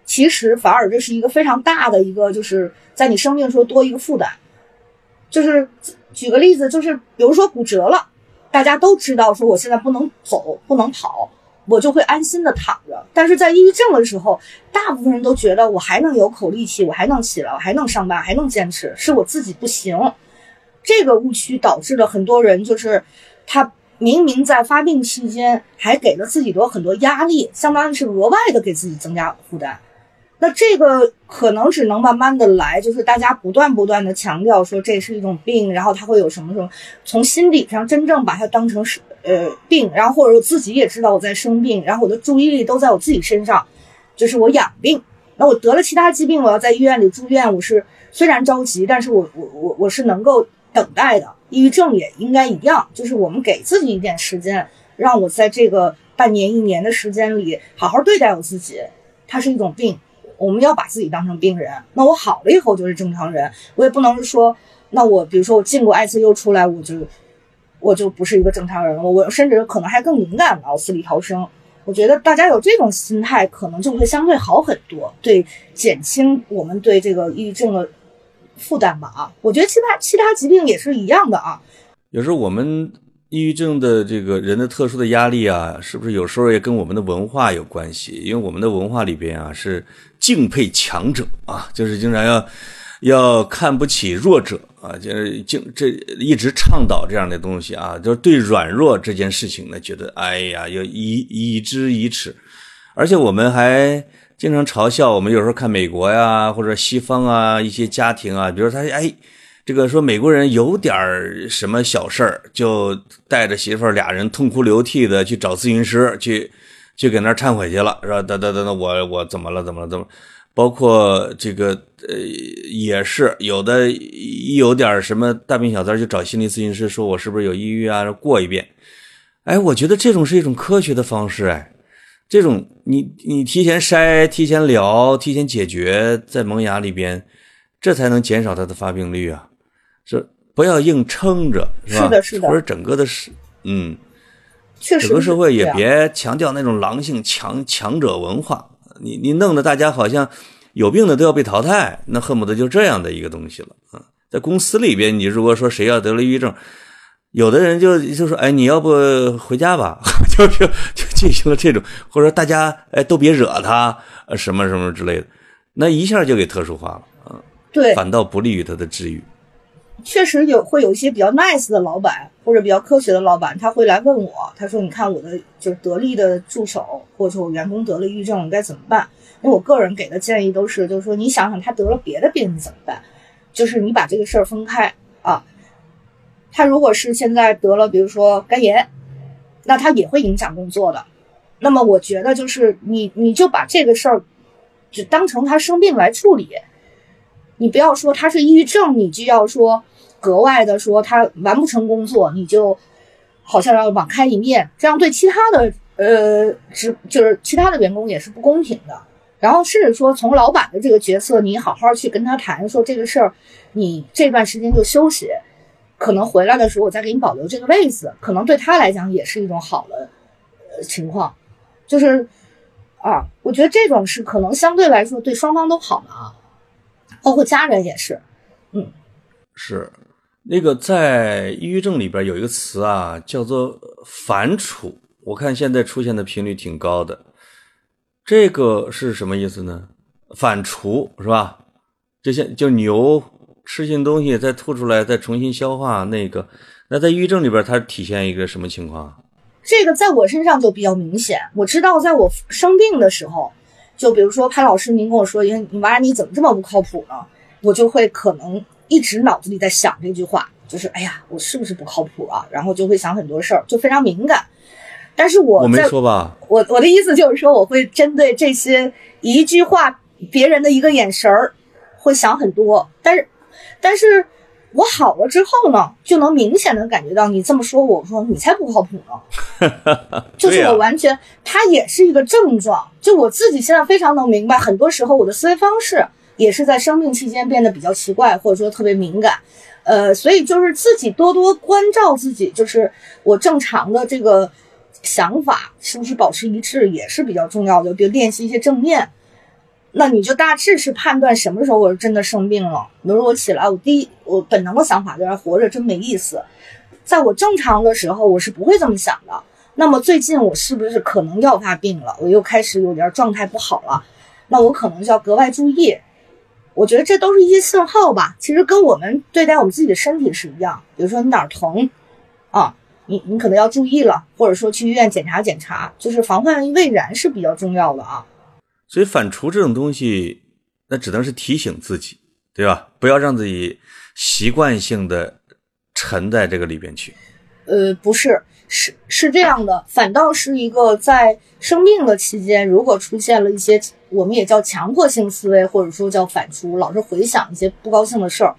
其实反而这是一个非常大的一个，就是在你生病的时候多一个负担。就是举个例子，就是比如说骨折了，大家都知道说我现在不能走，不能跑，我就会安心的躺着。但是在抑郁症的时候，大部分人都觉得我还能有口力气，我还能起来，我还能上班，还能坚持，是我自己不行。这个误区导致了很多人，就是他明明在发病期间还给了自己多很多压力，相当于是额外的给自己增加负担。那这个可能只能慢慢的来，就是大家不断不断的强调说这是一种病，然后他会有什么什么，从心理上真正把它当成是呃病，然后或者我自己也知道我在生病，然后我的注意力都在我自己身上，就是我养病。那我得了其他疾病，我要在医院里住院，我是虽然着急，但是我我我我是能够。等待的抑郁症也应该一样，就是我们给自己一点时间，让我在这个半年、一年的时间里好好对待我自己。它是一种病，我们要把自己当成病人。那我好了以后就是正常人，我也不能说，那我比如说我进过 ICU 出来，我就我就不是一个正常人了。我甚至可能还更敏感了，死里逃生。我觉得大家有这种心态，可能就会相对好很多，对减轻我们对这个抑郁症的。负担吧啊，我觉得其他其他疾病也是一样的啊。有时候我们抑郁症的这个人的特殊的压力啊，是不是有时候也跟我们的文化有关系？因为我们的文化里边啊是敬佩强者啊，就是经常要要看不起弱者啊，就是就这一直倡导这样的东西啊，就是对软弱这件事情呢，觉得哎呀，要以以之以耻，而且我们还经常嘲笑我们有时候看美国呀或者西方啊一些家庭啊，比如他哎。这个说美国人有点什么小事儿，就带着媳妇儿俩人痛哭流涕的去找咨询师，去去给那忏悔去了，是吧？等等等等，我我怎么了？怎么了？怎么？包括这个呃，也是有的，一有点什么大病小灾就找心理咨询师，说我是不是有抑郁啊？过一遍。哎，我觉得这种是一种科学的方式，哎，这种你你提前筛、提前聊、提前解决，在萌芽里边，这才能减少它的发病率啊。是不要硬撑着，是吧？是的，是的。或者整个的是，嗯，确实，整个社会也别强调那种狼性强强者文化。你你弄得大家好像有病的都要被淘汰，那恨不得就这样的一个东西了啊！在公司里边，你如果说谁要得了抑郁症，有的人就就说：“哎，你要不回家吧？” 就是就进行了这种，或者说大家哎都别惹他，什么什么之类的，那一下就给特殊化了啊！对，反倒不利于他的治愈。确实有会有一些比较 nice 的老板或者比较科学的老板，他会来问我，他说：“你看我的就是得力的助手，或者说我员工得了抑郁症，该怎么办？”那我个人给的建议都是，就是说你想想他得了别的病你怎么办？就是你把这个事儿分开啊。他如果是现在得了，比如说肝炎，那他也会影响工作的。那么我觉得就是你你就把这个事儿就当成他生病来处理。你不要说他是抑郁症，你就要说格外的说他完不成工作，你就好像要网开一面，这样对其他的呃职就是其他的员工也是不公平的。然后甚至说从老板的这个角色，你好好去跟他谈说这个事儿，你这段时间就休息，可能回来的时候我再给你保留这个位子，可能对他来讲也是一种好的呃情况。就是啊，我觉得这种是可能相对来说对双方都好的啊。包括家人也是，嗯，是那个在抑郁症里边有一个词啊，叫做反刍。我看现在出现的频率挺高的，这个是什么意思呢？反刍是吧？就像就牛吃进东西再吐出来再重新消化那个，那在抑郁症里边它体现一个什么情况？这个在我身上就比较明显。我知道在我生病的时候。就比如说潘老师，您跟我说，因为你娃你怎么这么不靠谱呢？我就会可能一直脑子里在想这句话，就是哎呀，我是不是不靠谱啊？然后就会想很多事儿，就非常敏感。但是我我没说吧？我我的意思就是说，我会针对这些一句话，别人的一个眼神儿，会想很多。但是，但是。我好了之后呢，就能明显的感觉到你这么说，我说你才不靠谱呢。就是我完全，它也是一个症状。就我自己现在非常能明白，很多时候我的思维方式也是在生病期间变得比较奇怪，或者说特别敏感。呃，所以就是自己多多关照自己，就是我正常的这个想法是不是保持一致，也是比较重要的。比如练习一些正念。那你就大致是判断什么时候我是真的生病了。比如说我起来，我第一我本能的想法就是活着真没意思。在我正常的时候，我是不会这么想的。那么最近我是不是可能要发病了？我又开始有点状态不好了。那我可能就要格外注意。我觉得这都是一些信号吧。其实跟我们对待我们自己的身体是一样。比如说你哪儿疼啊，你你可能要注意了，或者说去医院检查检查，就是防患于未然是比较重要的啊。所以反刍这种东西，那只能是提醒自己，对吧？不要让自己习惯性的沉在这个里边去。呃，不是，是是这样的，反倒是一个在生病的期间，如果出现了一些我们也叫强迫性思维，或者说叫反刍，老是回想一些不高兴的事儿。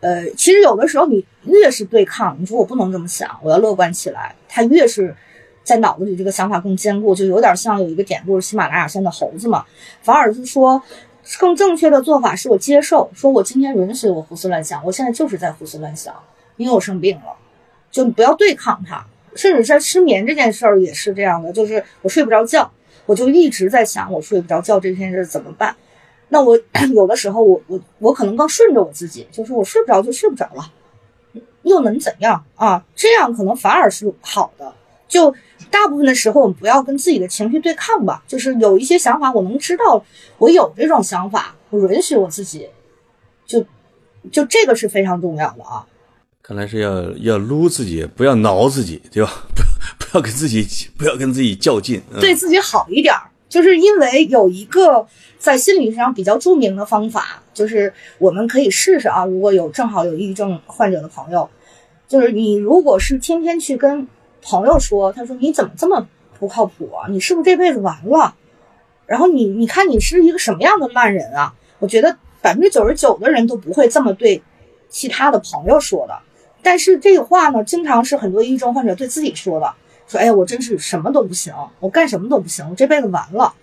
呃，其实有的时候你越是对抗，你说我不能这么想，我要乐观起来，他越是。在脑子里，这个想法更坚固，就有点像有一个典故是喜马拉雅山的猴子嘛。反而是说，更正确的做法是我接受，说我今天允许我胡思乱想，我现在就是在胡思乱想，因为我生病了，就不要对抗它。甚至在失眠这件事儿也是这样的，就是我睡不着觉，我就一直在想我睡不着觉这件事怎么办。那我 有的时候，我我我可能更顺着我自己，就是我睡不着就睡不着了，又能怎样啊？这样可能反而是好的。就大部分的时候，我们不要跟自己的情绪对抗吧。就是有一些想法，我能知道我有这种想法，我允许我自己就就这个是非常重要的啊。看来是要要撸自己，不要挠自己，对吧？不 不要跟自己不要跟自己较劲，嗯、对自己好一点儿。就是因为有一个在心理上比较著名的方法，就是我们可以试试啊。如果有正好有抑郁症患者的朋友，就是你如果是天天去跟朋友说，他说你怎么这么不靠谱啊？你是不是这辈子完了？然后你你看你是一个什么样的烂人啊？我觉得百分之九十九的人都不会这么对其他的朋友说的。但是这个话呢，经常是很多抑郁症患者对自己说的。说，哎呀，我真是什么都不行，我干什么都不行，我这辈子完了。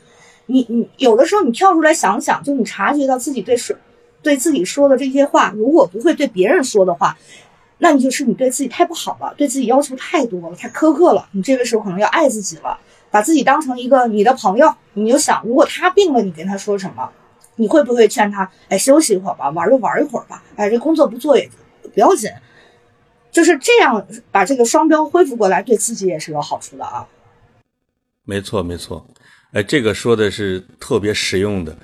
你你有的时候你跳出来想想，就你察觉到自己对说对自己说的这些话，如果不会对别人说的话，那你就是你对自己太不好了，对自己要求太多了，太苛刻了。你这个时候可能要爱自己了，把自己当成一个你的朋友，你就想，如果他病了，你跟他说什么？你会不会劝他，哎，休息一会儿吧，玩就玩一会儿吧，哎，这工作不做也不要紧。就是这样，把这个双标恢复过来，对自己也是有好处的啊。没错，没错，哎，这个说的是特别实用的。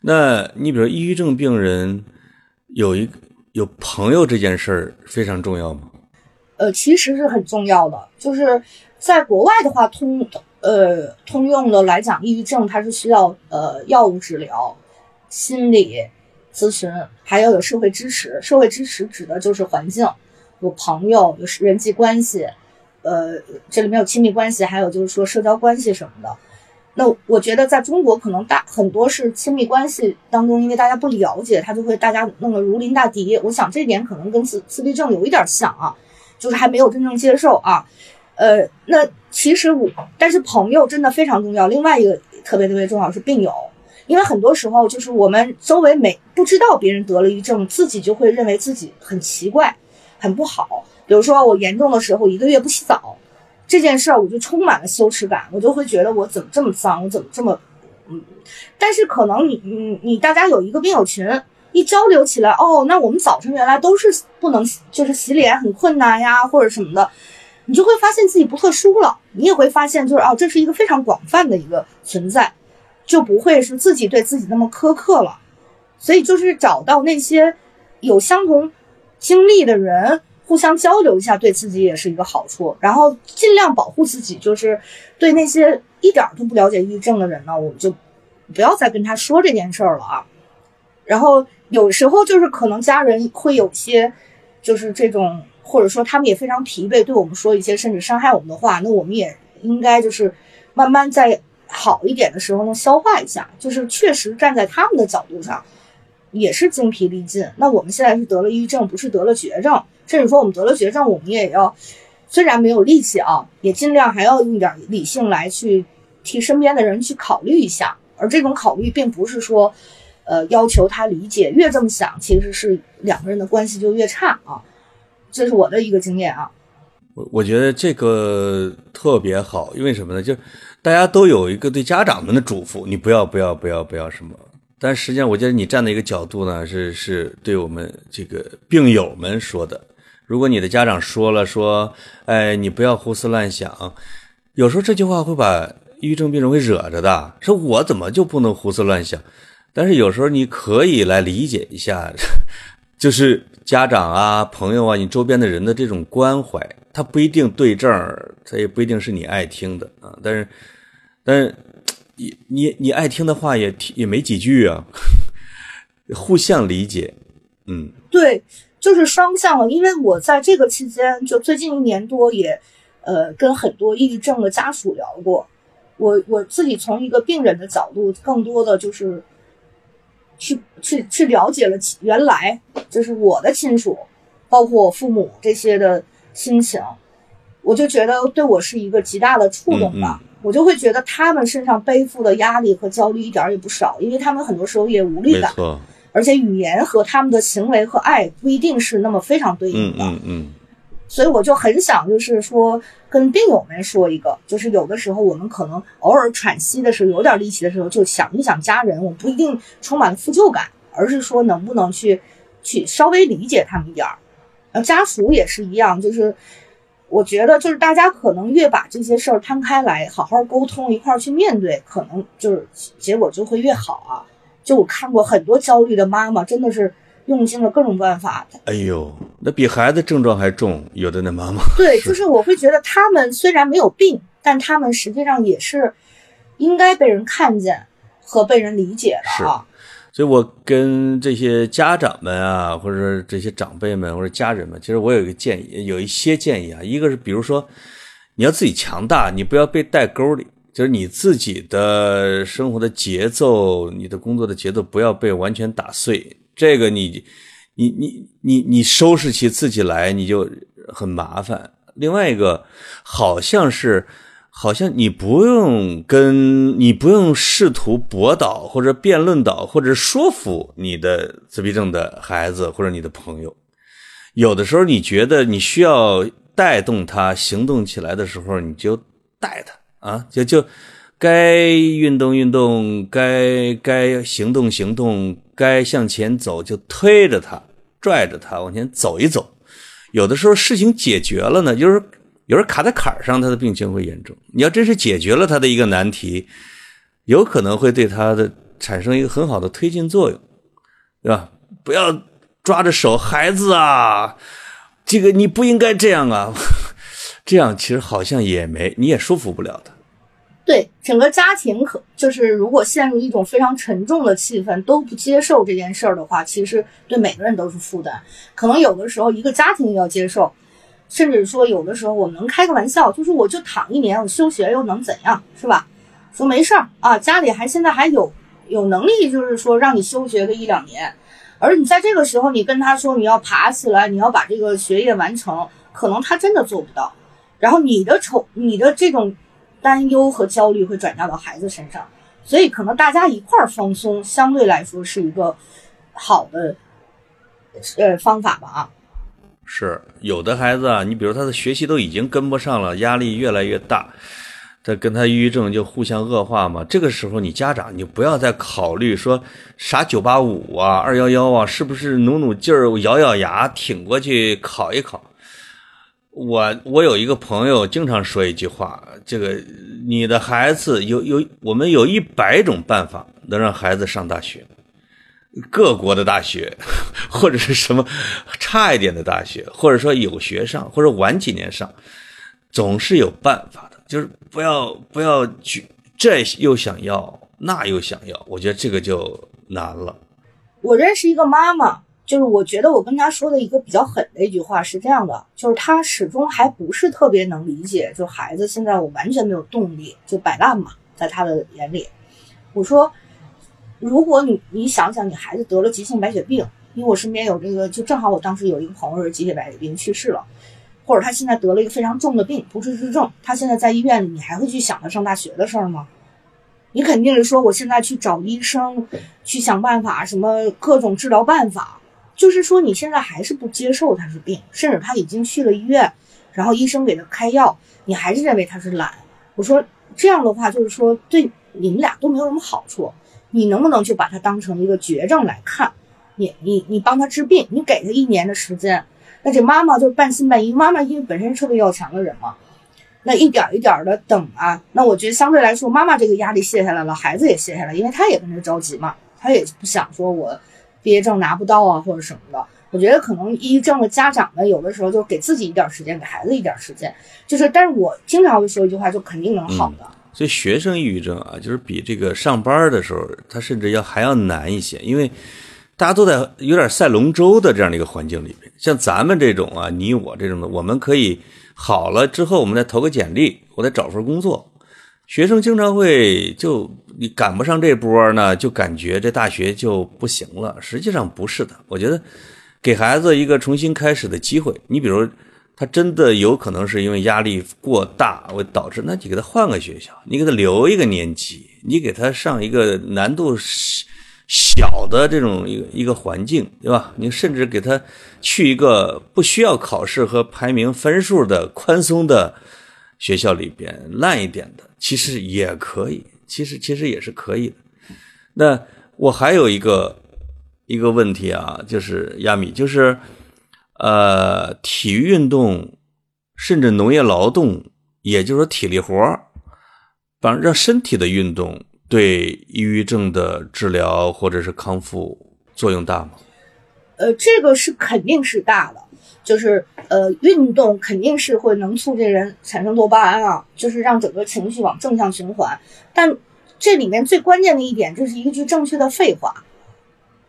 那你比如抑郁症病人有一有朋友这件事儿非常重要吗？呃，其实是很重要的。就是在国外的话，通呃通用的来讲，抑郁症它是需要呃药物治疗、心理咨询，还要有社会支持。社会支持指的就是环境。有朋友，有人际关系，呃，这里面有亲密关系，还有就是说社交关系什么的。那我觉得在中国可能大很多是亲密关系当中，因为大家不了解，他就会大家弄得如临大敌。我想这点可能跟自自闭症有一点像啊，就是还没有真正接受啊。呃，那其实我，但是朋友真的非常重要。另外一个特别特别重要是病友，因为很多时候就是我们周围没不知道别人得了抑郁症，自己就会认为自己很奇怪。很不好，比如说我严重的时候一个月不洗澡，这件事儿我就充满了羞耻感，我就会觉得我怎么这么脏，我怎么这么，嗯。但是可能你你你大家有一个病友群，一交流起来，哦，那我们早晨原来都是不能就是洗脸很困难呀，或者什么的，你就会发现自己不特殊了。你也会发现就是哦，这是一个非常广泛的一个存在，就不会是自己对自己那么苛刻了。所以就是找到那些有相同。经历的人互相交流一下，对自己也是一个好处。然后尽量保护自己，就是对那些一点都不了解抑郁症的人呢，我们就不要再跟他说这件事儿了啊。然后有时候就是可能家人会有些，就是这种，或者说他们也非常疲惫，对我们说一些甚至伤害我们的话，那我们也应该就是慢慢在好一点的时候能消化一下，就是确实站在他们的角度上。也是精疲力尽。那我们现在是得了抑郁症，不是得了绝症。甚至说我们得了绝症，我们也要，虽然没有力气啊，也尽量还要用点理性来去替身边的人去考虑一下。而这种考虑，并不是说，呃，要求他理解。越这么想，其实是两个人的关系就越差啊。这是我的一个经验啊。我我觉得这个特别好，因为什么呢？就大家都有一个对家长们的嘱咐，你不要不要不要不要什么。但实际上，我觉得你站的一个角度呢，是是对我们这个病友们说的。如果你的家长说了说，哎，你不要胡思乱想，有时候这句话会把抑郁症病人会惹着的。说我怎么就不能胡思乱想？但是有时候你可以来理解一下，就是家长啊、朋友啊、你周边的人的这种关怀，他不一定对症，他也不一定是你爱听的啊。但是，但是。你你你爱听的话也也没几句啊，互相理解，嗯，对，就是双向的。因为我在这个期间，就最近一年多，也呃跟很多抑郁症的家属聊过。我我自己从一个病人的角度，更多的就是去去去了解了原来就是我的亲属，包括我父母这些的心情，我就觉得对我是一个极大的触动吧。我就会觉得他们身上背负的压力和焦虑一点也不少，因为他们很多时候也无力感，而且语言和他们的行为和爱不一定是那么非常对应的。嗯嗯嗯。所以我就很想，就是说跟病友们说一个，就是有的时候我们可能偶尔喘息的时候，有点力气的时候，就想一想家人，我不一定充满了负疚感，而是说能不能去去稍微理解他们一点儿。呃，家属也是一样，就是。我觉得就是大家可能越把这些事儿摊开来，好好沟通，一块儿去面对，可能就是结果就会越好啊。就我看过很多焦虑的妈妈，真的是用尽了各种办法。哎呦，那比孩子症状还重，有的那妈妈。对，就是我会觉得他们虽然没有病，但他们实际上也是应该被人看见和被人理解的啊。所以我跟这些家长们啊，或者这些长辈们或者家人们，其实我有一个建议，有一些建议啊。一个是，比如说你要自己强大，你不要被带沟里，就是你自己的生活的节奏、你的工作的节奏不要被完全打碎。这个你，你你你你收拾起自己来，你就很麻烦。另外一个，好像是。好像你不用跟你不用试图驳倒或者辩论倒或者说服你的自闭症的孩子或者你的朋友，有的时候你觉得你需要带动他行动起来的时候，你就带他啊，就就该运动运动，该该行动行动，该向前走就推着他，拽着他往前走一走。有的时候事情解决了呢，就是。有人卡在坎儿上，他的病情会严重。你要真是解决了他的一个难题，有可能会对他的产生一个很好的推进作用，对吧？不要抓着手，孩子啊，这个你不应该这样啊，这样其实好像也没，你也说服不了他。对整个家庭，可就是如果陷入一种非常沉重的气氛，都不接受这件事儿的话，其实对每个人都是负担。可能有的时候一个家庭要接受。甚至说，有的时候我们能开个玩笑，就是我就躺一年，我休学又能怎样，是吧？说没事儿啊，家里还现在还有有能力，就是说让你休学个一两年。而你在这个时候，你跟他说你要爬起来，你要把这个学业完成，可能他真的做不到。然后你的愁，你的这种担忧和焦虑会转嫁到孩子身上，所以可能大家一块儿放松，相对来说是一个好的呃方法吧啊。是有的孩子啊，你比如他的学习都已经跟不上了，压力越来越大，他跟他抑郁症就互相恶化嘛。这个时候，你家长你不要再考虑说啥九八五啊、二幺幺啊，是不是努努劲儿、咬咬牙挺过去考一考？我我有一个朋友经常说一句话：这个你的孩子有有，我们有一百种办法能让孩子上大学。各国的大学，或者是什么差一点的大学，或者说有学上，或者晚几年上，总是有办法的。就是不要不要去这又想要那又想要，我觉得这个就难了。我认识一个妈妈，就是我觉得我跟他说的一个比较狠的一句话是这样的，就是他始终还不是特别能理解，就孩子现在我完全没有动力，就摆烂嘛，在他的眼里，我说。如果你你想想，你孩子得了急性白血病，因为我身边有这个，就正好我当时有一个朋友是急性白血病去世了，或者他现在得了一个非常重的病，不治之症，他现在在医院里，你还会去想他上大学的事儿吗？你肯定是说我现在去找医生，去想办法，什么各种治疗办法，就是说你现在还是不接受他是病，甚至他已经去了医院，然后医生给他开药，你还是认为他是懒。我说这样的话，就是说对你们俩都没有什么好处。你能不能就把他当成一个绝症来看？你你你帮他治病，你给他一年的时间，那这妈妈就半信半疑。妈妈因为本身是个要强的人嘛，那一点一点的等啊，那我觉得相对来说，妈妈这个压力卸下来了，孩子也卸下来，因为他也跟着着急嘛，他也不想说我毕业证拿不到啊或者什么的。我觉得可能抑郁症的家长呢，有的时候就给自己一点时间，给孩子一点时间，就是，但是我经常会说一句话，就肯定能好的。所以学生抑郁症啊，就是比这个上班的时候，他甚至要还要难一些，因为大家都在有点赛龙舟的这样的一个环境里面。像咱们这种啊，你我这种的，我们可以好了之后，我们再投个简历，我再找份工作。学生经常会就你赶不上这波呢，就感觉这大学就不行了。实际上不是的，我觉得给孩子一个重新开始的机会。你比如。他真的有可能是因为压力过大会导致，那你给他换个学校，你给他留一个年级，你给他上一个难度小的这种一个一个环境，对吧？你甚至给他去一个不需要考试和排名分数的宽松的学校里边，烂一点的其实也可以，其实其实也是可以的。那我还有一个一个问题啊，就是亚米，就是。呃，体育运动，甚至农业劳动，也就是说体力活儿，让让身体的运动对抑郁症的治疗或者是康复作用大吗？呃，这个是肯定是大的，就是呃，运动肯定是会能促进人产生多巴胺啊，就是让整个情绪往正向循环。但这里面最关键的一点，这是一句正确的废话，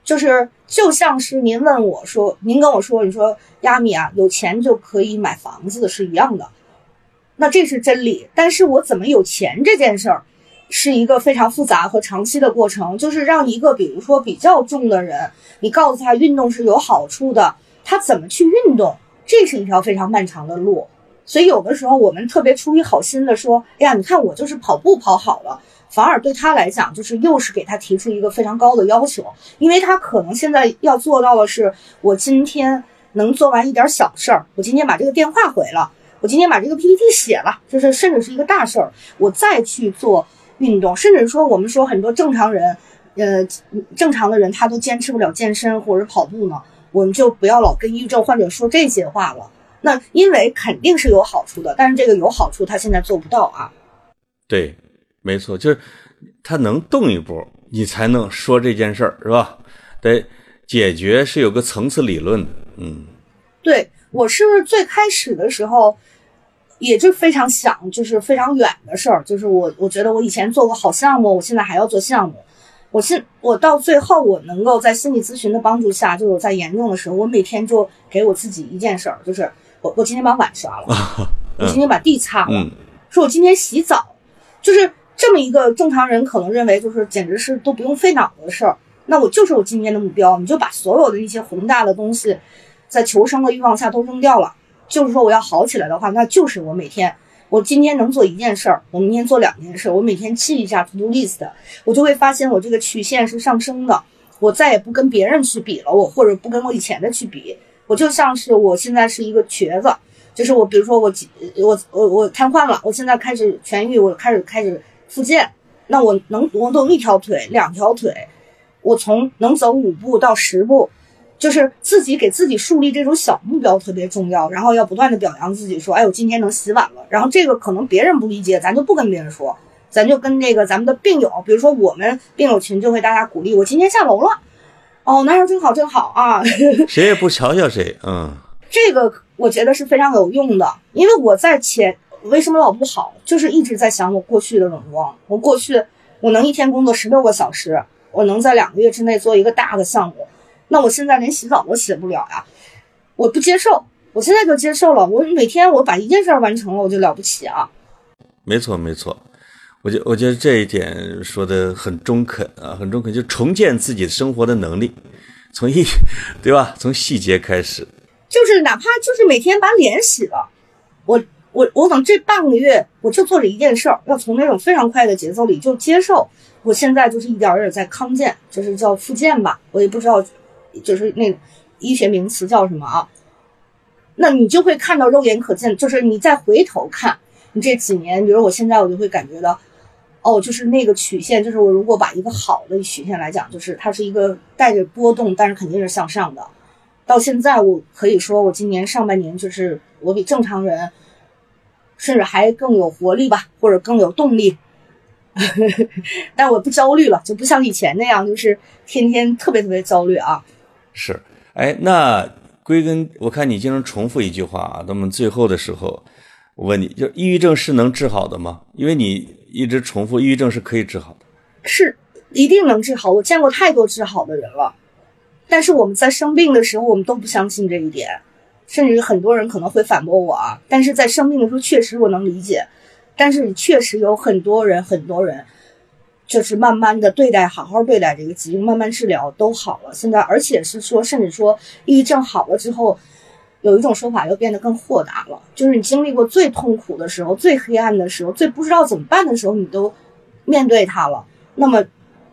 就是就像是您问我说，您跟我说，你说亚米啊，有钱就可以买房子是一样的，那这是真理。但是我怎么有钱这件事儿？是一个非常复杂和长期的过程，就是让一个比如说比较重的人，你告诉他运动是有好处的，他怎么去运动，这是一条非常漫长的路。所以有的时候我们特别出于好心的说，哎呀，你看我就是跑步跑好了，反而对他来讲就是又是给他提出一个非常高的要求，因为他可能现在要做到的是，我今天能做完一点小事儿，我今天把这个电话回了，我今天把这个 PPT 写了，就是甚至是一个大事儿，我再去做。运动，甚至说我们说很多正常人，呃，正常的人他都坚持不了健身或者跑步呢，我们就不要老跟抑郁症患者说这些话了。那因为肯定是有好处的，但是这个有好处他现在做不到啊。对，没错，就是他能动一步，你才能说这件事儿，是吧？得解决是有个层次理论的，嗯。对我是最开始的时候。也就非常想，就是非常远的事儿。就是我，我觉得我以前做过好项目，我现在还要做项目。我是我到最后，我能够在心理咨询的帮助下，就是我在严重的时候，我每天就给我自己一件事儿，就是我我今天把碗刷了，我今天把地擦了，说我今天洗澡，就是这么一个正常人可能认为就是简直是都不用费脑子的事儿。那我就是我今天的目标，你就把所有的一些宏大的东西，在求生的欲望下都扔掉了。就是说，我要好起来的话，那就是我每天，我今天能做一件事儿，我明天做两件事，我每天记一下 to do list，我就会发现我这个曲线是上升的。我再也不跟别人去比了，我或者不跟我以前的去比，我就像是我现在是一个瘸子，就是我，比如说我我我我瘫痪了，我现在开始痊愈，我开始开始复健，那我能我动一条腿，两条腿，我从能走五步到十步。就是自己给自己树立这种小目标特别重要，然后要不断的表扬自己，说，哎，我今天能洗碗了。然后这个可能别人不理解，咱就不跟别人说，咱就跟这个咱们的病友，比如说我们病友群就会大家鼓励，我今天下楼了，哦，那样真好真好啊，谁也不嘲笑谁，嗯，这个我觉得是非常有用的，因为我在前为什么老不好，就是一直在想我过去的荣光，我过去我能一天工作十六个小时，我能在两个月之内做一个大的项目。那我现在连洗澡都洗不了呀，我不接受，我现在就接受了。我每天我把一件事完成了，我就了不起啊。没错没错，我觉我觉得这一点说的很中肯啊，很中肯，就重建自己生活的能力，从一对吧？从细节开始，就是哪怕就是每天把脸洗了，我我我等这半个月我就做这一件事儿，要从那种非常快的节奏里就接受。我现在就是一点儿点儿在康健，就是叫复健吧，我也不知道。就是那医学名词叫什么啊？那你就会看到肉眼可见，就是你再回头看你这几年，比如我现在，我就会感觉到，哦，就是那个曲线，就是我如果把一个好的曲线来讲，就是它是一个带着波动，但是肯定是向上的。到现在，我可以说我今年上半年就是我比正常人，甚至还更有活力吧，或者更有动力。但我不焦虑了，就不像以前那样，就是天天特别特别焦虑啊。是，哎，那归根，我看你经常重复一句话啊。那么最后的时候，我问你，就抑郁症是能治好的吗？因为你一直重复，抑郁症是可以治好的，是一定能治好。我见过太多治好的人了，但是我们在生病的时候，我们都不相信这一点，甚至很多人可能会反驳我啊。但是在生病的时候，确实我能理解，但是确实有很多人，很多人。就是慢慢的对待，好好对待这个疾病，慢慢治疗都好了。现在，而且是说，甚至说，抑郁症好了之后，有一种说法又变得更豁达了。就是你经历过最痛苦的时候、最黑暗的时候、最不知道怎么办的时候，你都面对它了。那么，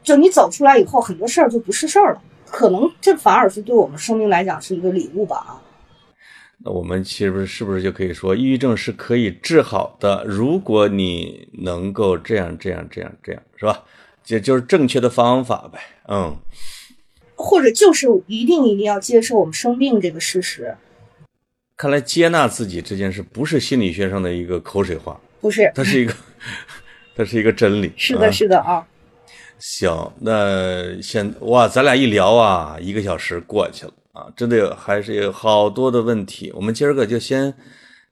就你走出来以后，很多事儿就不是事儿了。可能这反而是对我们生命来讲是一个礼物吧？啊。那我们其实是不是就可以说，抑郁症是可以治好的？如果你能够这样、这样、这样、这样，是吧？这就是正确的方法呗。嗯，或者就是一定一定要接受我们生病这个事实。看来接纳自己这件事不是心理学上的一个口水话，不是，它是一个，它是一个真理。是的，是的啊。行，那现哇，咱俩一聊啊，一个小时过去了。啊，真的有还是有好多的问题。我们今儿个就先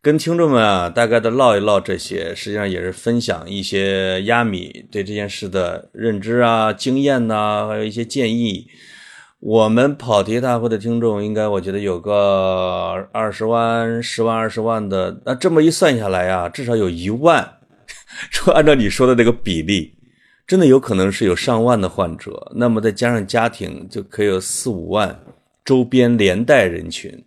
跟听众们啊，大概的唠一唠这些，实际上也是分享一些亚米对这件事的认知啊、经验呐、还有一些建议。我们跑题大会的听众，应该我觉得有个二十万、十万、二十万的，那这么一算下来啊，至少有一万。说按照你说的那个比例，真的有可能是有上万的患者，那么再加上家庭，就可以有四五万周边连带人群，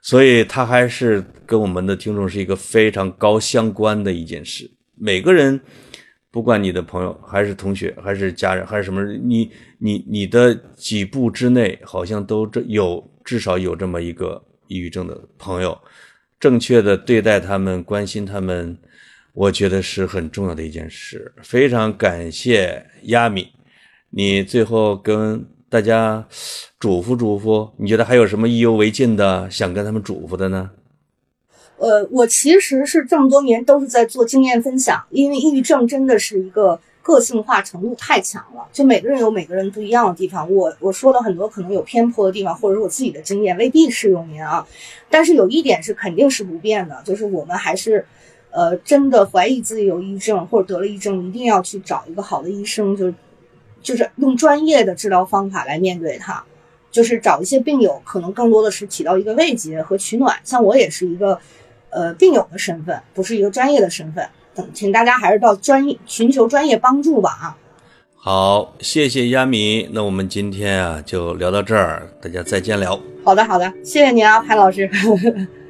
所以它还是跟我们的听众是一个非常高相关的一件事。每个人，不管你的朋友还是同学，还是家人，还是什么，你你你的几步之内，好像都这有至少有这么一个抑郁症的朋友，正确的对待他们，关心他们。我觉得是很重要的一件事，非常感谢亚米，你最后跟大家嘱咐嘱咐，你觉得还有什么意犹未尽的想跟他们嘱咐的呢？呃，我其实是这么多年都是在做经验分享，因为抑郁症真的是一个个性化程度太强了，就每个人有每个人不一样的地方。我我说了很多可能有偏颇的地方，或者是我自己的经验未必适用您啊。但是有一点是肯定是不变的，就是我们还是。呃，真的怀疑自己有抑郁症或者得了抑郁症，一定要去找一个好的医生，就是就是用专业的治疗方法来面对它，就是找一些病友，可能更多的是起到一个慰藉和取暖。像我也是一个呃病友的身份，不是一个专业的身份，等请大家还是到专业寻求专业帮助吧啊。好，谢谢亚米，那我们今天啊就聊到这儿，大家再见了。好的，好的，谢谢您啊，潘老师。